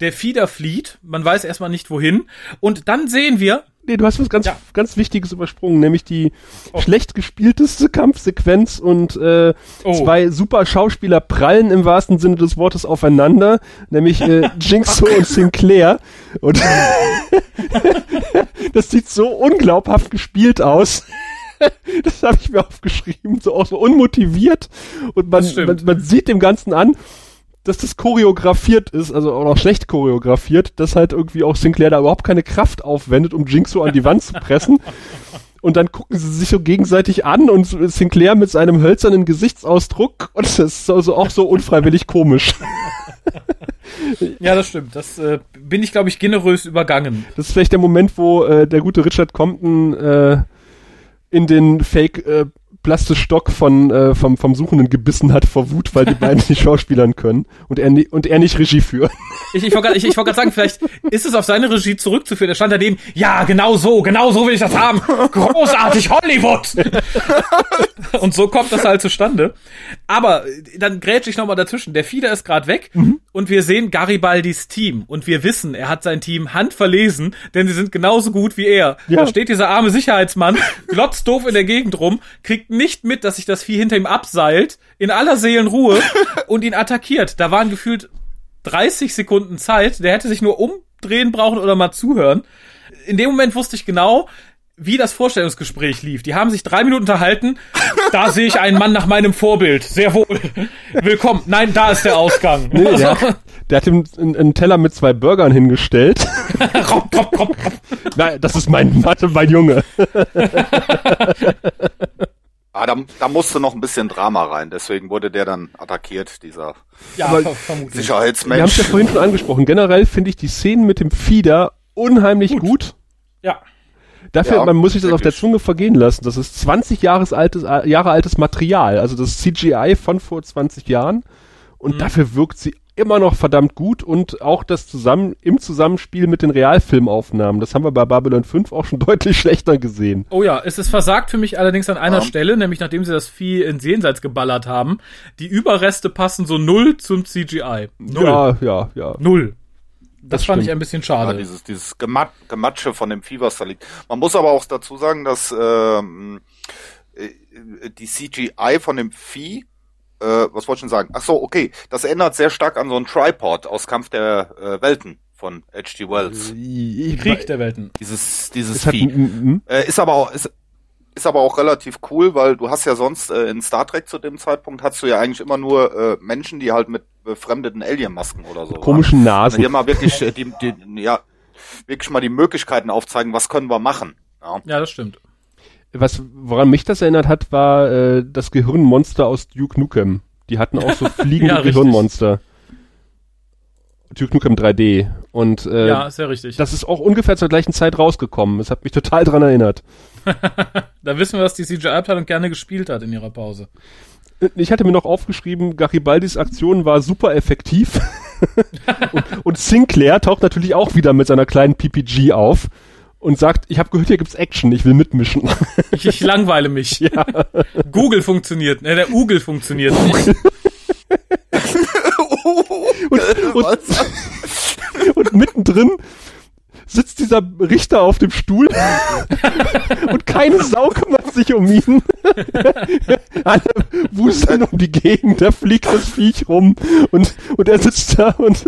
Der Fieder flieht, man weiß erstmal nicht wohin. Und dann sehen wir, Nee, du hast was ganz, Ja. ganz Wichtiges übersprungen, nämlich die schlecht gespielteste Kampfsequenz und äh, Oh. zwei super Schauspieler prallen im wahrsten Sinne des Wortes aufeinander, nämlich äh, Jinxo und Sinclair. Und das sieht so unglaubhaft gespielt aus. Das habe ich mir aufgeschrieben, so auch so unmotiviert. Und man, man, man sieht dem Ganzen an, dass das choreografiert ist, also auch noch schlecht choreografiert, dass halt irgendwie auch Sinclair da überhaupt keine Kraft aufwendet, um Jinx so an die Wand zu pressen. Und dann gucken sie sich so gegenseitig an und Sinclair mit seinem hölzernen Gesichtsausdruck und das ist also auch so unfreiwillig komisch. ja, das stimmt, das äh, bin ich, glaube ich, generös übergangen. Das ist vielleicht der Moment, wo äh, der gute Richard Compton äh, in den Fake äh, Plastistock von äh, vom vom Suchenden gebissen hat vor Wut, weil die beiden nicht schauspielern können und er ni und er nicht Regie führt. Ich, ich wollte gerade ich, ich wollt grad sagen, vielleicht ist es auf seine Regie zurückzuführen. Er stand daneben, ja, genau so, genau so will ich das haben. Großartig, Hollywood! und so kommt das halt zustande. Aber äh, dann grätsch ich nochmal dazwischen. Der Fieder ist gerade weg und wir sehen Garibaldis Team. Und wir wissen, er hat sein Team handverlesen, denn sie sind genauso gut wie er. Ja. Da steht dieser arme Sicherheitsmann, glotzt doof in der Gegend rum, kriegt nicht mit, dass sich das Vieh hinter ihm abseilt, in aller Seelenruhe und ihn attackiert. Da waren gefühlt 30 Sekunden Zeit. Der hätte sich nur umdrehen brauchen oder mal zuhören. In dem Moment wusste ich genau, wie das Vorstellungsgespräch lief. Die haben sich drei Minuten unterhalten. Da sehe ich einen Mann nach meinem Vorbild. Sehr wohl. Willkommen. Nein, da ist der Ausgang. Nee, Also, der, der hat ihm einen, Teller mit zwei Burgern hingestellt. Ropp, ropp, ropp, ropp. Nein, das ist mein Mathe, mein Junge. Ah, da, da musste noch ein bisschen Drama rein. Deswegen wurde der dann attackiert, dieser Ja, vermutlich. Wir haben es Sicherheitsmensch. ja vorhin schon angesprochen. Generell finde ich die Szenen mit dem Fieder unheimlich gut. Ja. Dafür, Ja, man muss sich das auf der wirklich. Zunge vergehen lassen. Das ist 20 Jahres altes, äh, Jahre altes Material. Also das CGI von vor 20 Jahren. Und dafür wirkt sie immer noch verdammt gut und auch das zusammen, im Zusammenspiel mit den Realfilmaufnahmen. Das haben wir bei Babylon 5 auch schon deutlich schlechter gesehen. Oh ja, es ist versagt für mich allerdings an einer Ja. Stelle, nämlich nachdem sie das Vieh ins Jenseits geballert haben. Die Überreste passen so null zum CGI. Null. Ja, ja, ja. Null. Das, Das fand stimmt. ich ein bisschen Ja, schade. dieses, dieses Gemat Gematsche von dem Vieh, was da liegt. Man muss aber auch dazu sagen, dass ähm, äh, die CGI von dem Vieh, äh, was wollte ich schon sagen? Ach so, okay, das erinnert sehr stark an so einen Tripod aus Kampf der äh, Welten von H.G. Wells. Ich, Krieg der Welten. Dieses, dieses Vieh. m- Äh, ist aber auch, ist, ist aber auch relativ cool, weil du hast ja sonst äh, in Star Trek zu dem Zeitpunkt hast du ja eigentlich immer nur äh, Menschen, die halt mit befremdeten Alien-Masken oder so. komischen waren. Nasen. Hier mal wirklich äh, die, die, ja, wirklich mal die Möglichkeiten aufzeigen, was können wir machen. Ja. Ja, das stimmt. Was, woran mich das erinnert hat, war äh, das Gehirnmonster aus Duke Nukem. Die hatten auch so fliegende Ja. Gehirnmonster. Duke Nukem 3D. Und äh, ja, ist ja richtig. das ist auch ungefähr zur gleichen Zeit rausgekommen. Es hat mich total dran erinnert. da wissen wir, was die CGI-Abteilung gerne gespielt hat in ihrer Pause. Ich hatte mir noch aufgeschrieben, Garibaldis Aktion war super effektiv. und, und Sinclair taucht natürlich auch wieder mit seiner kleinen PPG auf und sagt, ich habe gehört, hier gibt's Action, ich will mitmischen. Ich, ich langweile mich. Google funktioniert, ne, der Google funktioniert nicht. und, und mittendrin sitzt dieser Richter auf dem Stuhl und keine Sau kümmert sich um ihn. Alle wuseln um die Gegend, da fliegt das Viech rum und, und er sitzt da und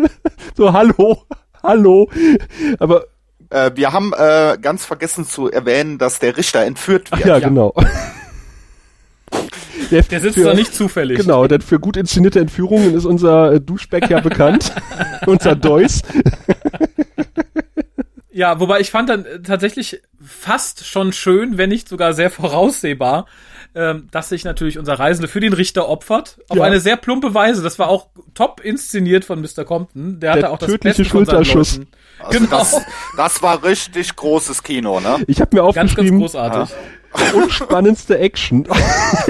so, hallo, hallo. Aber, Äh, wir haben äh, ganz vergessen zu erwähnen, dass der Richter entführt ach wird. ja, genau. Der sitzt da nicht zufällig. Genau, denn für gut inszenierte Entführungen ist unser äh, Duschbeck ja bekannt. unser Deuss. Ja, wobei ich fand dann äh, tatsächlich fast schon schön, wenn nicht sogar sehr voraussehbar, ähm, dass sich natürlich unser Reisende für den Richter opfert. Auf Ja. eine sehr plumpe Weise. Das war auch top inszeniert von Mr. Compton. Der, Der hatte auch das tödliche Schulterschuss. Also Genau. das, das war richtig großes Kino, ne? Ich habe mir Ganz, ganz aufgeschrieben, großartig. Unspannendste Action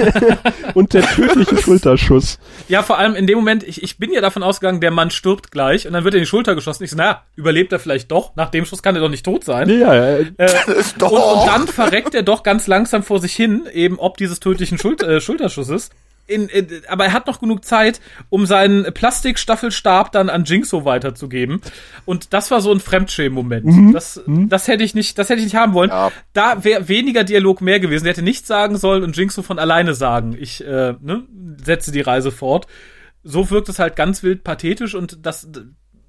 und der tödliche Schulterschuss. Ja, vor allem in dem Moment, ich, ich bin ja davon ausgegangen, der Mann stirbt gleich und dann wird er in die Schulter geschossen. Ich so, naja, überlebt er vielleicht doch? Nach dem Schuss kann er doch nicht tot sein. Ja, äh, Doch. Und, und dann verreckt er doch ganz langsam vor sich hin, eben ob dieses tödlichen Schul äh, Schulterschusses. In, in, aber er hat noch genug Zeit, um seinen Plastikstaffelstab dann an Jinxo weiterzugeben. Und das war so ein Fremdschämen-Moment. Das, das hätte ich nicht, das hätte ich nicht haben wollen. Ja. Da wäre weniger Dialog mehr gewesen. Er hätte nichts sagen sollen und Jinxo von alleine sagen. Ich äh, ne, setze die Reise fort. So wirkt es halt ganz wild pathetisch und das,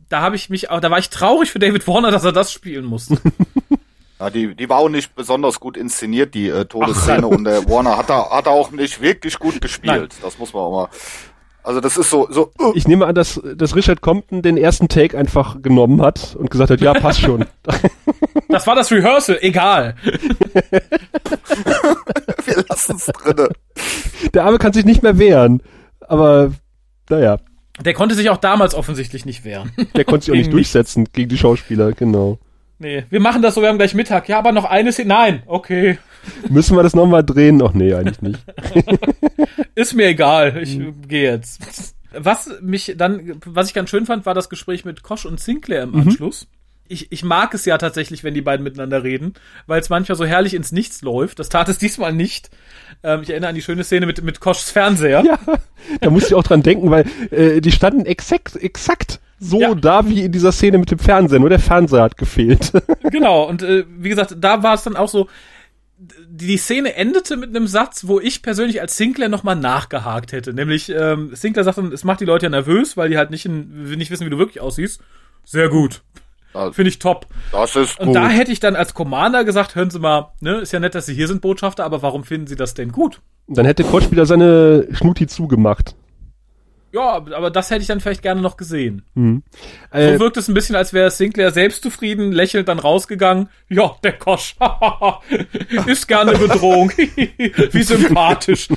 da habe ich mich, da war ich traurig für David Warner, dass er das spielen musste. Ja, die, die war auch nicht besonders gut inszeniert, die äh, Todesszene. und der Warner hat da, hat da auch nicht wirklich gut gespielt. Nein. Das muss man auch mal. Also das ist so, so uh, ich nehme an, dass, dass Richard Compton den ersten Take einfach genommen hat und gesagt hat, ja, passt schon. Das war das Rehearsal, egal. wir lassen's drinne. Der Arme kann sich nicht mehr wehren. Aber, naja, Der konnte sich auch damals offensichtlich nicht wehren. der konnte sich auch nicht durchsetzen gegen die Schauspieler, genau. Nee, wir machen das so, wir haben gleich Mittag. Ja, aber noch eine Szene. Nein, okay. Müssen wir das nochmal drehen? Ach nee, eigentlich nicht. Ist mir egal. Ich äh, gehe jetzt. Was mich dann, was ich ganz schön fand, war das Gespräch mit Kosch und Sinclair im Anschluss. Ich, ich mag es ja tatsächlich, wenn die beiden miteinander reden, weil es manchmal so herrlich ins Nichts läuft. Das tat es diesmal nicht. Ähm, ich erinnere an die schöne Szene mit, mit Koschs Fernseher. Ja, da musste ich auch dran denken, weil äh, die standen exakt, exakt so Ja. da wie in dieser Szene mit dem Fernseher, nur der Fernseher hat gefehlt. Genau, und äh, wie gesagt, da war es dann auch so, die, Szene endete mit einem Satz, wo ich persönlich als Sinclair nochmal nachgehakt hätte. Nämlich, ähm, Sinclair sagt dann, es macht die Leute ja nervös, weil die halt nicht, in, nicht wissen, wie du wirklich aussiehst. Sehr gut. Ja. Finde ich top. Das ist Und gut. da hätte ich dann als Commander gesagt, hören Sie mal, ne, ist ja nett, dass Sie hier sind, Botschafter, aber warum finden Sie das denn gut? Dann hätte Koch wieder seine Schnuti zugemacht. Ja, aber das hätte ich dann vielleicht gerne noch gesehen. Äh, So wirkt es ein bisschen, als wäre Sinclair selbstzufrieden, lächelnd dann rausgegangen. Ja, der Kosch. ist gerne Bedrohung. Wie sympathisch.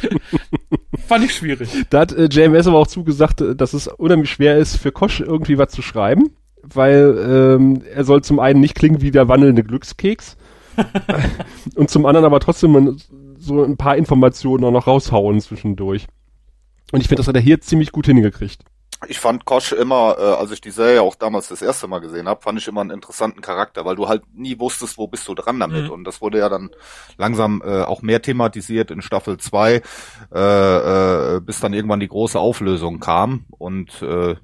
Fand ich schwierig. Da hat äh, JMS aber auch zugesagt, äh, dass es unheimlich schwer ist, für Kosch irgendwie was zu schreiben, weil ähm, er soll zum einen nicht klingen wie der wandelnde Glückskeks und zum anderen aber trotzdem so ein paar Informationen auch noch raushauen zwischendurch. Und ich finde, das hat er hier ziemlich gut hingekriegt. Ich fand Kosch immer, äh, als ich die Serie auch damals das erste Mal gesehen habe, fand ich immer einen interessanten Charakter, weil du halt nie wusstest, wo bist du dran damit. Mhm. Und das wurde ja dann langsam äh, auch mehr thematisiert in Staffel 2, äh, äh, bis dann irgendwann die große Auflösung kam. Und äh,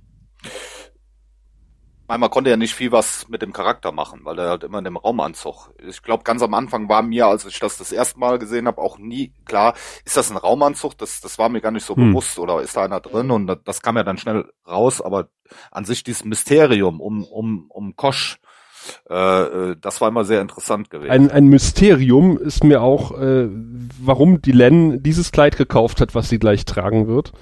Einmal konnte er nicht viel was mit dem Charakter machen, weil er halt immer in dem Raumanzug. Ich glaube, ganz am Anfang war mir, als ich das das erste Mal gesehen habe, auch nie klar, ist das ein Raumanzug? Das, das war mir gar nicht so Hm. bewusst oder ist da einer drin? Und das, das kam ja dann schnell raus. Aber an sich dieses Mysterium um um um Kosch, äh, äh, das war immer sehr interessant gewesen. Ein, ein Mysterium ist mir auch, äh, warum die Len dieses Kleid gekauft hat, was sie gleich tragen wird.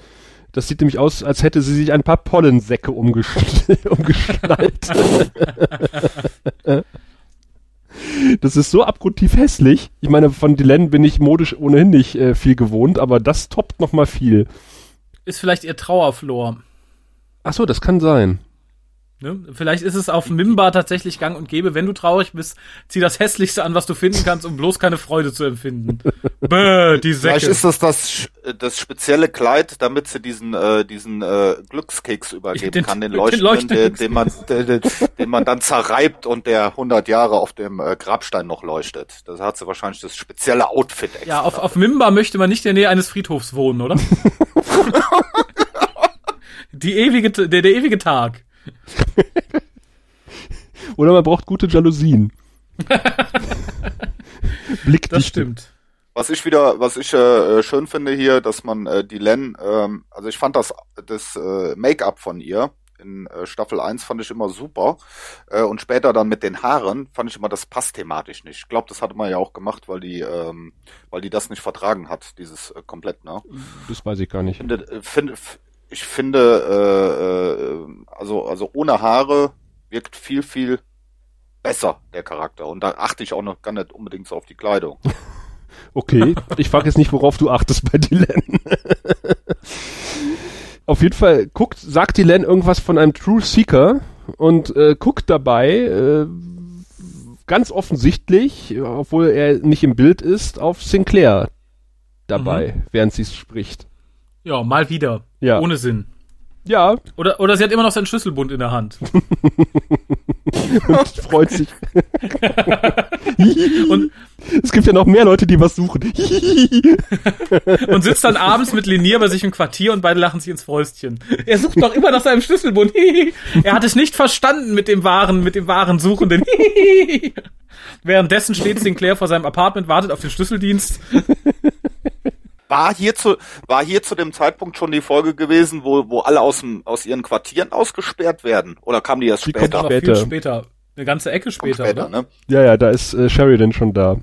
Das sieht nämlich aus, als hätte sie sich ein paar Pollensäcke umgesch umgeschnallt. das ist so abgrundtief hässlich. Ich meine, von Dylan bin ich modisch ohnehin nicht äh, viel gewohnt, aber das toppt noch mal viel. Ist vielleicht ihr Trauerflor. Ach so, das kann sein. Ne? Vielleicht ist es auf Mimba tatsächlich gang und gäbe. Wenn du traurig bist, zieh das Hässlichste an, was du finden kannst, um bloß keine Freude zu empfinden. Bäh, die Säcke. Vielleicht ist das das, sch- das spezielle Kleid, damit sie diesen äh, diesen äh, Glückskeks übergeben Den- kann, den den leuchtenden, leuchtenden den, den man den, den, den man dann zerreibt und der 100 Jahre auf dem äh, Grabstein noch leuchtet. Das hat sie wahrscheinlich das spezielle Outfit extra. ja, auf, auf Mimba möchte man nicht in der Nähe eines Friedhofs wohnen, oder? die ewige, der, der ewige Tag. Oder man braucht gute Jalousien. Blickdichte. Das stimmt. Was ich wieder, was ich äh, schön finde hier, dass man äh, die Len, ähm, also ich fand das das äh, Make-up von ihr in äh, Staffel 1 fand ich immer super äh, und später dann mit den Haaren fand ich immer das passt thematisch nicht. Ich glaube, das hatte man ja auch gemacht, weil die ähm, weil die das nicht vertragen hat, dieses äh, komplett, ne? Das weiß ich gar nicht. finde, äh, finde, ich finde, äh, äh, also, also ohne Haare wirkt viel, viel besser, der Charakter. Und da achte ich auch noch gar nicht unbedingt so auf die Kleidung. Okay, ich frage jetzt nicht, worauf du achtest bei Dylan. auf jeden Fall guckt, sagt Dylan irgendwas von einem True Seeker und äh, guckt dabei äh, ganz offensichtlich, obwohl er nicht im Bild ist, auf Sinclair dabei, mhm. während sie es spricht. Ja, mal wieder. Ja. Ohne Sinn. Ja. Oder, oder sie hat immer noch seinen Schlüsselbund in der Hand. und freut sich. und es gibt ja noch mehr Leute, die was suchen. und sitzt dann abends mit Linier bei sich im Quartier und beide lachen sich ins Fäustchen. Er sucht doch immer nach seinem Schlüsselbund. er hat es nicht verstanden mit dem wahren, mit dem wahren Suchenden. Währenddessen steht Sinclair vor seinem Apartment, wartet auf den Schlüsseldienst. War hier zu, war hier zu dem Zeitpunkt schon die Folge gewesen, wo, wo alle aus, dem, aus ihren Quartieren ausgesperrt werden? Oder kam die erst die später? Kommt später. Viel später. Eine ganze Ecke später, später ne? Ja, ja, da ist äh, Sheridan schon da.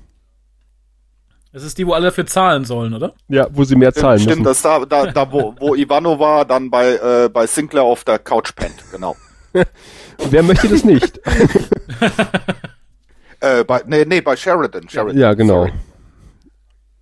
Das ist die, wo alle dafür zahlen sollen, oder? Ja, wo sie mehr zahlen Stimmt, müssen. Stimmt, das da, da, da wo, wo Ivano war, dann bei, äh, bei Sinclair auf der Couch pennt, genau. Wer möchte das nicht? äh, bei, nee, nee, bei Sheridan. Sheridan ja, genau. Sorry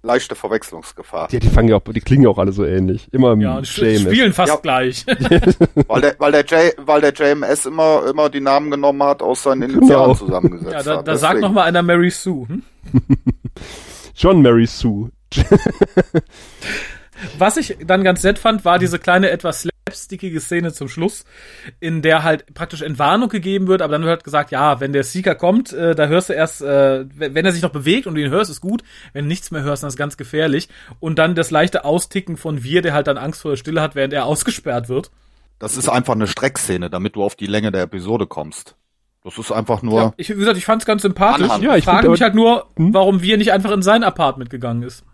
leichte Verwechslungsgefahr. Ja, die fangen ja auch, die klingen ja auch alle so ähnlich. Immer ja, und spielen fast ja. gleich. weil der, weil der J, weil der JMS immer, immer die Namen genommen hat, aus seinen. Initialen genau. zusammengesetzt Ja, da, da sagt noch mal einer Mary Sue. Hm? John Mary Sue. Was ich dann ganz nett fand, war diese kleine etwas slapstickige Szene zum Schluss, in der halt praktisch Entwarnung gegeben wird, aber dann wird halt gesagt, ja, wenn der Seeker kommt, äh, da hörst du erst, äh, wenn er sich noch bewegt und du ihn hörst, ist gut, wenn du nichts mehr hörst, dann ist ganz gefährlich. Und dann das leichte Austicken von Wir, der halt dann Angst vor der Stille hat, während er ausgesperrt wird. Das ist einfach eine Streckszene, damit du auf die Länge der Episode kommst. Das ist einfach nur. Ja, ich, wie gesagt, ich fand es ganz sympathisch. Anhand. Ja, ich frage mich halt nur, hm? warum wir nicht einfach in sein Apartment gegangen ist.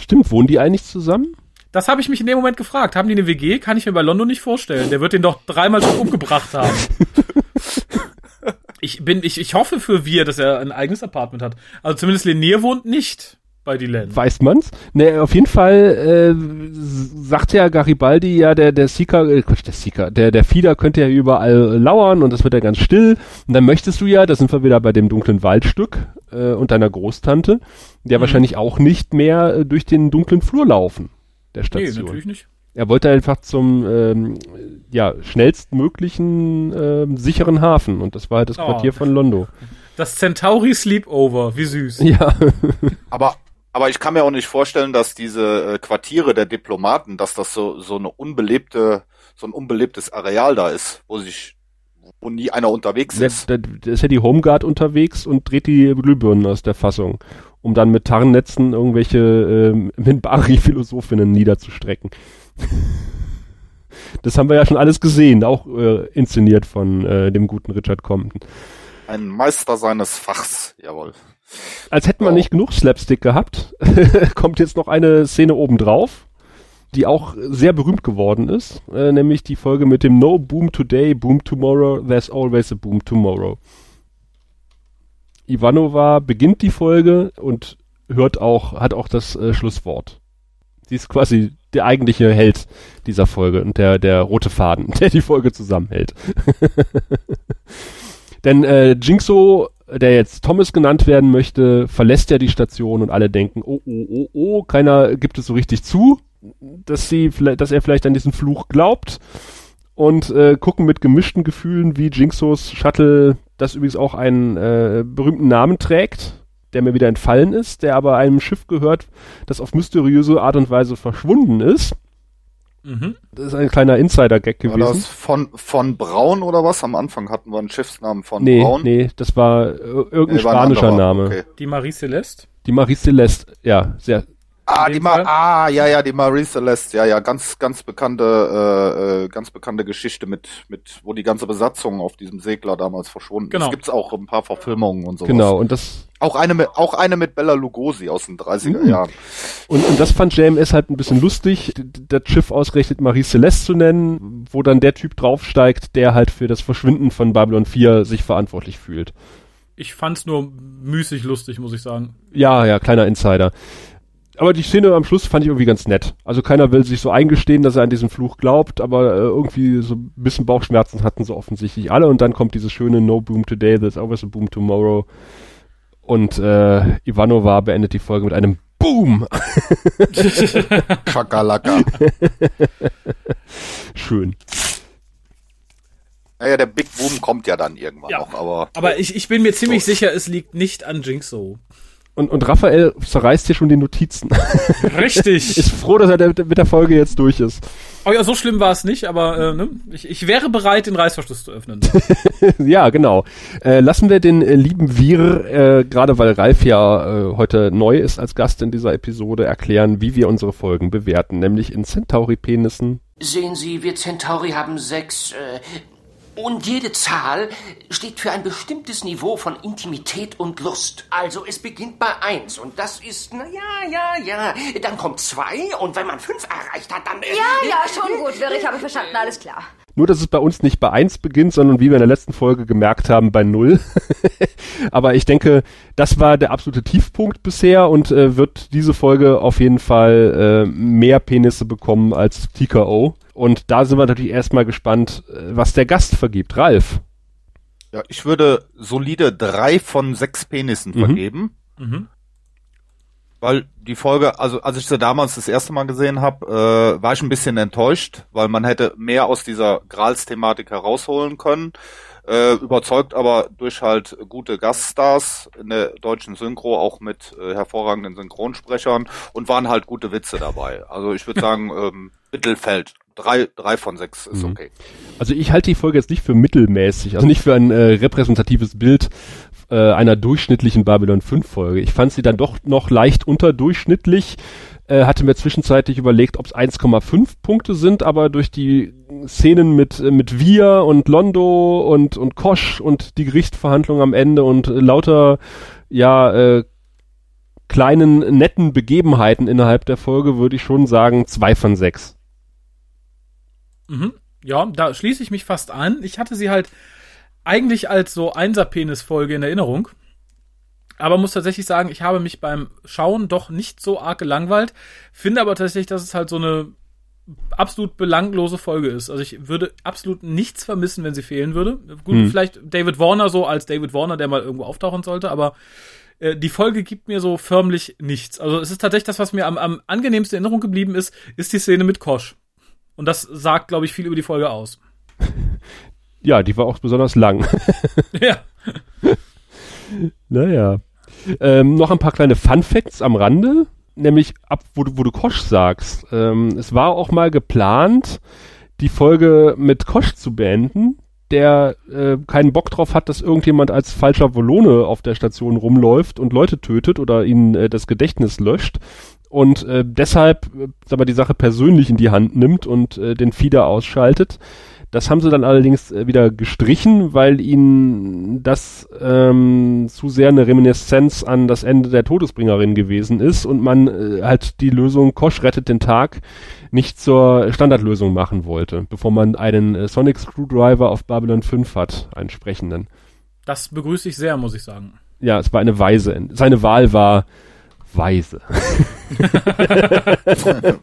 Stimmt, wohnen die eigentlich zusammen? Das habe ich mich in dem Moment gefragt. Haben die eine WG? Kann ich mir bei London nicht vorstellen. Der wird den doch dreimal schon umgebracht haben. ich bin, ich, ich hoffe für wir, dass er ein eigenes Apartment hat. Also zumindest Lenier wohnt nicht bei Dylan. Weiß man's? Ne, auf jeden Fall äh, sagt ja Garibaldi ja, der der Seeker, äh, Quatsch, der Seeker, der der Fieder könnte ja überall lauern und das wird ja ganz still. Und dann möchtest du ja, da sind wir wieder bei dem dunklen Waldstück äh, und deiner Großtante, der mhm. wahrscheinlich auch nicht mehr äh, durch den dunklen Flur laufen der Station. Nee, natürlich nicht. Er wollte einfach zum ähm, ja, schnellstmöglichen ähm, sicheren Hafen und das war halt das oh. Quartier von Londo. Das Centauri Sleepover, wie süß. Ja. aber aber ich kann mir auch nicht vorstellen, dass diese äh, Quartiere der Diplomaten, dass das so so eine unbelebte so ein unbelebtes Areal da ist, wo sich wo nie einer unterwegs ist. Da, da ist ja die Homeguard unterwegs und dreht die Glühbirnen aus der Fassung um dann mit Tarnnetzen irgendwelche äh, Minbari-Philosophinnen niederzustrecken. das haben wir ja schon alles gesehen, auch äh, inszeniert von äh, dem guten Richard Compton. Ein Meister seines Fachs, jawohl. Als hätten wir oh. nicht genug Slapstick gehabt, kommt jetzt noch eine Szene obendrauf, die auch sehr berühmt geworden ist, äh, nämlich die Folge mit dem No Boom Today, Boom Tomorrow, There's Always a Boom Tomorrow. Ivanova beginnt die Folge und hört auch, hat auch das äh, Schlusswort. Sie ist quasi der eigentliche Held dieser Folge und der, der rote Faden, der die Folge zusammenhält. Denn äh, Jinxo, der jetzt Thomas genannt werden möchte, verlässt ja die Station und alle denken, oh, oh, oh, oh, keiner gibt es so richtig zu, dass sie, dass er vielleicht an diesen Fluch glaubt und äh, gucken mit gemischten Gefühlen, wie Jinxos Shuttle das übrigens auch einen äh, berühmten Namen trägt, der mir wieder entfallen ist, der aber einem Schiff gehört, das auf mysteriöse Art und Weise verschwunden ist. Mhm. Das ist ein kleiner Insider-Gag gewesen. War das von, von Braun oder was? Am Anfang hatten wir einen Schiffsnamen von nee, Braun. Nee, das war äh, irgendein nee, spanischer Name. Okay. Die Marie Celeste? Die Marie Celeste, ja, sehr, Ah, die Ma ah, ja, ja, die Marie Celeste, ja, ja, ganz, ganz bekannte, äh, äh, ganz bekannte Geschichte mit, mit, wo die ganze Besatzung auf diesem Segler damals verschwunden genau. ist. Gibt's auch ein paar Verfilmungen und so. Genau, und das. Auch eine mit, auch eine mit Bella Lugosi aus den 30er mhm. Jahren. Und, und das fand JMS halt ein bisschen lustig, das Schiff ausgerechnet Marie Celeste zu nennen, wo dann der Typ draufsteigt, der halt für das Verschwinden von Babylon 4 sich verantwortlich fühlt. Ich fand's nur müßig lustig, muss ich sagen. Ja, ja, kleiner Insider Aber die Szene am Schluss fand ich irgendwie ganz nett. Also keiner will sich so eingestehen, dass er an diesen Fluch glaubt, aber äh, irgendwie so ein bisschen Bauchschmerzen hatten so offensichtlich alle und dann kommt dieses schöne No Boom Today, there's always a Boom Tomorrow. Und äh, Ivanova beendet die Folge mit einem Boom! Kakalaka. Schön. Naja, der Big Boom kommt ja dann irgendwann Ja. noch, aber Aber ich, ich bin mir ziemlich sicher, es liegt nicht an Jinxo. Und, und Raphael zerreißt hier schon die Notizen. Richtig. ist froh, dass er mit der Folge jetzt durch ist. oh ja, so schlimm war es nicht, aber äh, ne? ich, ich wäre bereit, den Reißverschluss zu öffnen. ja, genau. Äh, lassen wir den äh, lieben Wir, äh, gerade weil Ralf ja äh, heute neu ist als Gast in dieser Episode, erklären, wie wir unsere Folgen bewerten, nämlich in Centauri-Penissen. Sehen Sie, wir Centauri haben sechs. Äh, und jede Zahl steht für ein bestimmtes Niveau von Intimität und Lust. Also es beginnt bei eins und das ist, na ja, ja, ja. Dann kommt zwei und wenn man fünf erreicht hat, dann. Äh, Ja, ja, schon gut, Wirr, ich habe verstanden, alles klar. Nur, dass es bei uns nicht bei eins beginnt, sondern wie wir in der letzten Folge gemerkt haben, bei null. Aber ich denke, das war der absolute Tiefpunkt bisher und äh, wird diese Folge auf jeden Fall äh, mehr Penisse bekommen als TKO. Und da sind wir natürlich erstmal gespannt, äh, was der Gast vergibt. Ralf. ja, ich würde solide drei von sechs Penissen Mhm. vergeben. Mhm. Weil die Folge, also als ich sie damals das erste Mal gesehen habe, äh, war ich ein bisschen enttäuscht, weil man hätte mehr aus dieser Grals-Thematik herausholen können. Äh, überzeugt aber durch halt gute Gaststars in der deutschen Synchro, auch mit äh, hervorragenden Synchronsprechern und waren halt gute Witze dabei. Also ich würde sagen, ähm, Mittelfeld. Drei, drei von sechs ist Mhm. okay. Also ich halte die Folge jetzt nicht für mittelmäßig, also nicht für ein äh, repräsentatives Bild äh, einer durchschnittlichen Babylon 5 Folge. Ich fand sie dann doch noch leicht unterdurchschnittlich, äh, hatte mir zwischenzeitlich überlegt, ob es 1,5 Punkte sind, aber durch die Szenen mit äh, mit Wir und Londo und und Kosch und die Gerichtsverhandlung am Ende und äh, lauter ja äh, kleinen netten Begebenheiten innerhalb der Folge würde ich schon sagen zwei von sechs. Mhm. Ja, da schließe ich mich fast an. Ich hatte sie halt eigentlich als so Einser-Penis-Folge in Erinnerung. Aber muss tatsächlich sagen, ich habe mich beim Schauen doch nicht so arg gelangweilt. Finde aber tatsächlich, dass es halt so eine absolut belanglose Folge ist. Also ich würde absolut nichts vermissen, wenn sie fehlen würde. Gut, Hm. vielleicht David Warner so als David Warner, der mal irgendwo auftauchen sollte, aber äh, die Folge gibt mir so förmlich nichts. Also es ist tatsächlich das, was mir am, am angenehmsten in Erinnerung geblieben ist, ist die Szene mit Kosch. Und das sagt, glaube ich, viel über die Folge aus. Ja, die war auch besonders lang. ja. Naja. Ähm, noch ein paar kleine Fun Facts am Rande, nämlich ab, wo du, wo du Kosch sagst. Ähm, es war auch mal geplant, die Folge mit Kosch zu beenden, der äh, keinen Bock drauf hat, dass irgendjemand als falscher Volone auf der Station rumläuft und Leute tötet oder ihnen äh, das Gedächtnis löscht und äh, deshalb äh, mal, die Sache persönlich in die Hand nimmt und äh, den Fieder ausschaltet. Das haben sie dann allerdings äh, wieder gestrichen, weil ihnen das ähm, zu sehr eine Reminiszenz an das Ende der Todesbringerin gewesen ist und man äh, halt die Lösung Kosch rettet den Tag nicht zur Standardlösung machen wollte, bevor man einen äh, Sonic Screwdriver auf Babylon 5 hat, einen sprechenden. Das begrüße ich sehr, muss ich sagen. Ja, es war eine weise. Seine Wahl war weise.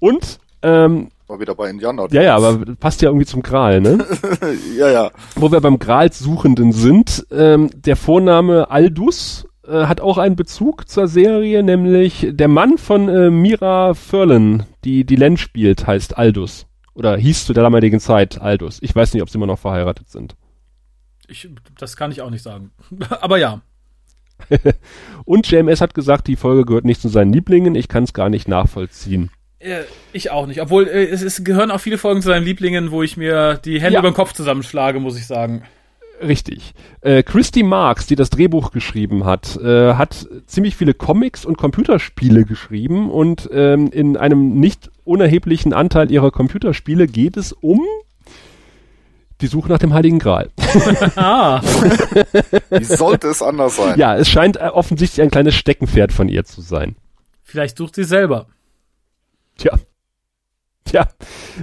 und ähm, War wieder bei Indiana. ja, ja, aber passt ja irgendwie zum Gral, ne? ja, ja. Wo wir beim Gralssuchenden sind, ähm, der Vorname Aldus äh, hat auch einen Bezug zur Serie, nämlich der Mann von äh, Mira Furlan, die die Len spielt, heißt Aldus. Oder hieß zu der damaligen Zeit Aldus. Ich weiß nicht, ob sie immer noch verheiratet sind. Ich, das kann ich auch nicht sagen. aber ja. Und JMS hat gesagt, die Folge gehört nicht zu seinen Lieblingen. Ich kann es gar nicht nachvollziehen. Äh, ich auch nicht. Obwohl, äh, es, es gehören auch viele Folgen zu seinen Lieblingen, wo ich mir die Hände Ja. über den Kopf zusammenschlage, muss ich sagen. Richtig. Äh, Christy Marks, die das Drehbuch geschrieben hat, äh, hat ziemlich viele Comics und Computerspiele geschrieben und ähm, in einem nicht unerheblichen Anteil ihrer Computerspiele geht es um die Suche nach dem Heiligen Gral. Ah, Wie sollte es anders sein? ja, es scheint äh, offensichtlich ein kleines Steckenpferd von ihr zu sein. vielleicht sucht sie selber. Tja. Tja,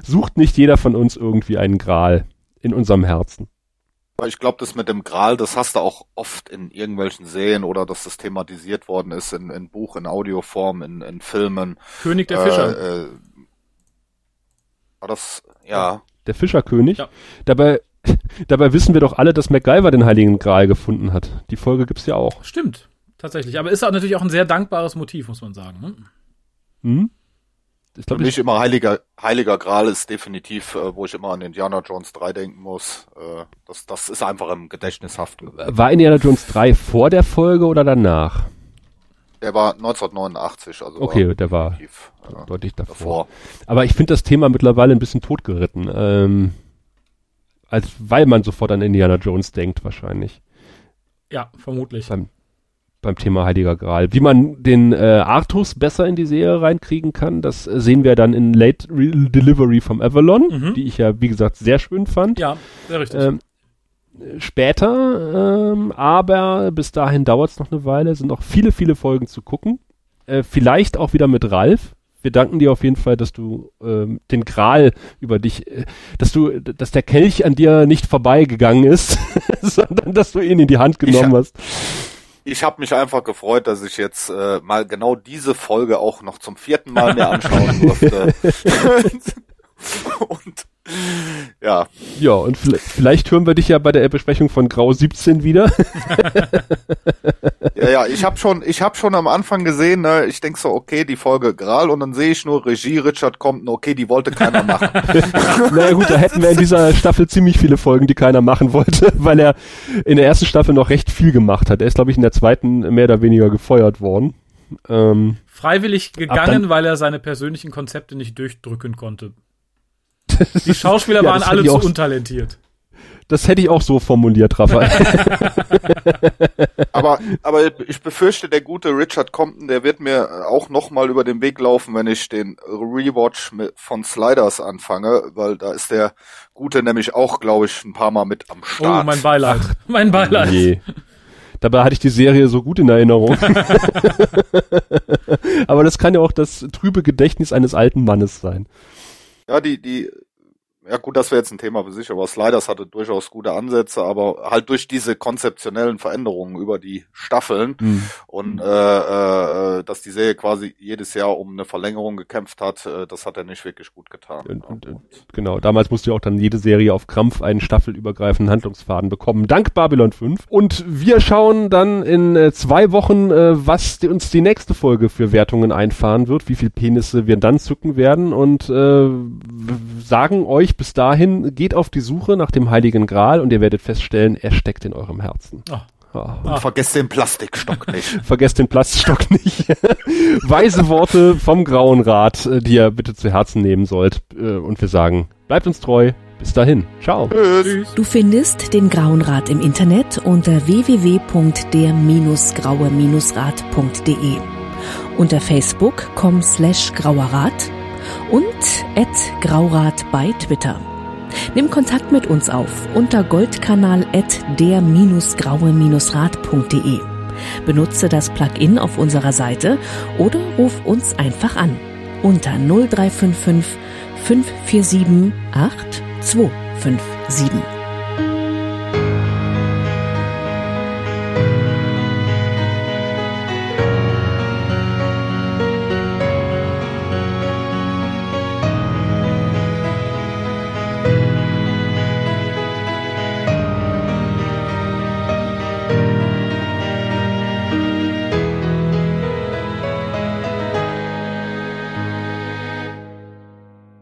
sucht nicht jeder von uns irgendwie einen Gral in unserem Herzen. Ich glaube, das mit dem Gral, das hast du auch oft in irgendwelchen Serien oder dass das thematisiert worden ist in, in Buch, in Audioform, in, in Filmen. König der Fischer. Äh, äh, war das, ja. Der Fischerkönig. Ja. Dabei, dabei wissen wir doch alle, dass MacGyver den Heiligen Gral gefunden hat. Die Folge gibt's ja auch. Stimmt, tatsächlich. Aber ist auch natürlich auch ein sehr dankbares Motiv, muss man sagen. Ne? Hm? Ich glaub, Für mich immer Heiliger, Heiliger Gral ist definitiv, äh, wo ich immer an Indiana Jones 3 denken muss. Äh, das, das ist einfach im Gedächtnis haften. War Indiana Jones 3 vor der Folge oder danach? Der war 1989, also okay, war der war äh, deutlich davor. davor. Aber ich finde das Thema mittlerweile ein bisschen totgeritten, ähm, als weil man sofort an Indiana Jones denkt wahrscheinlich. Ja, vermutlich. Beim, beim Thema Heiliger Gral. Wie man den äh, Artus besser in die Serie reinkriegen kann, das sehen wir dann in Late Re Delivery vom Avalon, mhm. die ich ja, wie gesagt, sehr schön fand. Ja, sehr richtig. Ähm, später, ähm, aber bis dahin dauert es noch eine Weile, sind noch viele, viele Folgen zu gucken. Äh, vielleicht auch wieder mit Ralf. Wir danken dir auf jeden Fall, dass du ähm, den Gral über dich, äh, dass du, dass der Kelch an dir nicht vorbeigegangen ist, sondern dass du ihn in die Hand genommen ich, hast. Ich habe mich einfach gefreut, dass ich jetzt äh, mal genau diese Folge auch noch zum vierten Mal mir anschauen durfte. Und ja. Ja, und vielleicht, vielleicht hören wir dich ja bei der Besprechung von Grau 17 wieder. ja, ja, ich habe schon, ich habe schon am Anfang gesehen, ne, ich denk so, okay, die Folge Gral und dann sehe ich nur Regie, Richard kommt, okay, die wollte keiner machen. naja gut, da hätten wir in dieser Staffel ziemlich viele Folgen, die keiner machen wollte, weil er in der ersten Staffel noch recht viel gemacht hat. Er ist, glaube ich, in der zweiten mehr oder weniger gefeuert worden. Ähm, Freiwillig gegangen, dann, weil er seine persönlichen Konzepte nicht durchdrücken konnte. Die Schauspieler ja, waren alle zu untalentiert. Das hätte ich auch so formuliert, Raphael. aber, aber ich befürchte, der gute Richard Compton, der wird mir auch nochmal über den Weg laufen, wenn ich den Rewatch von Sliders anfange, weil da ist der Gute nämlich auch, glaube ich, ein paar Mal mit am Start. Oh, mein Beileid. Mein Beileid. Nee. Dabei hatte ich die Serie so gut in Erinnerung. aber das kann ja auch das trübe Gedächtnis eines alten Mannes sein. Ja, die, die ja gut, das wäre jetzt ein Thema für sich, aber Sliders hatte durchaus gute Ansätze, aber halt durch diese konzeptionellen Veränderungen über die Staffeln mhm. und äh, äh, dass die Serie quasi jedes Jahr um eine Verlängerung gekämpft hat, äh, das hat er nicht wirklich gut getan. Und, und, und, genau, damals musste ja auch dann jede Serie auf Krampf einen staffelübergreifenden Handlungsfaden bekommen, dank Babylon 5. Und wir schauen dann in äh, zwei Wochen, äh, was die, uns die nächste Folge für Wertungen einfahren wird, wie viel Penisse wir dann zücken werden und äh, sagen euch bis dahin, geht auf die Suche nach dem Heiligen Gral und ihr werdet feststellen, er steckt in eurem Herzen. Oh. Und ah. vergesst den Plastikstock nicht. vergesst den Plastikstock nicht. Weise Worte vom Grauen Rat, äh, die ihr bitte zu Herzen nehmen sollt. Äh, und wir sagen, bleibt uns treu. Bis dahin. Ciao. Tschüss. Du findest den Grauen Rat im Internet unter www.der-graue-rat.de unter facebook.com slash grauerrat und graurat bei Twitter. Nimm Kontakt mit uns auf unter goldkanal der-graue-rat.de. Benutze das Plugin auf unserer Seite oder ruf uns einfach an unter 0355 547 8257.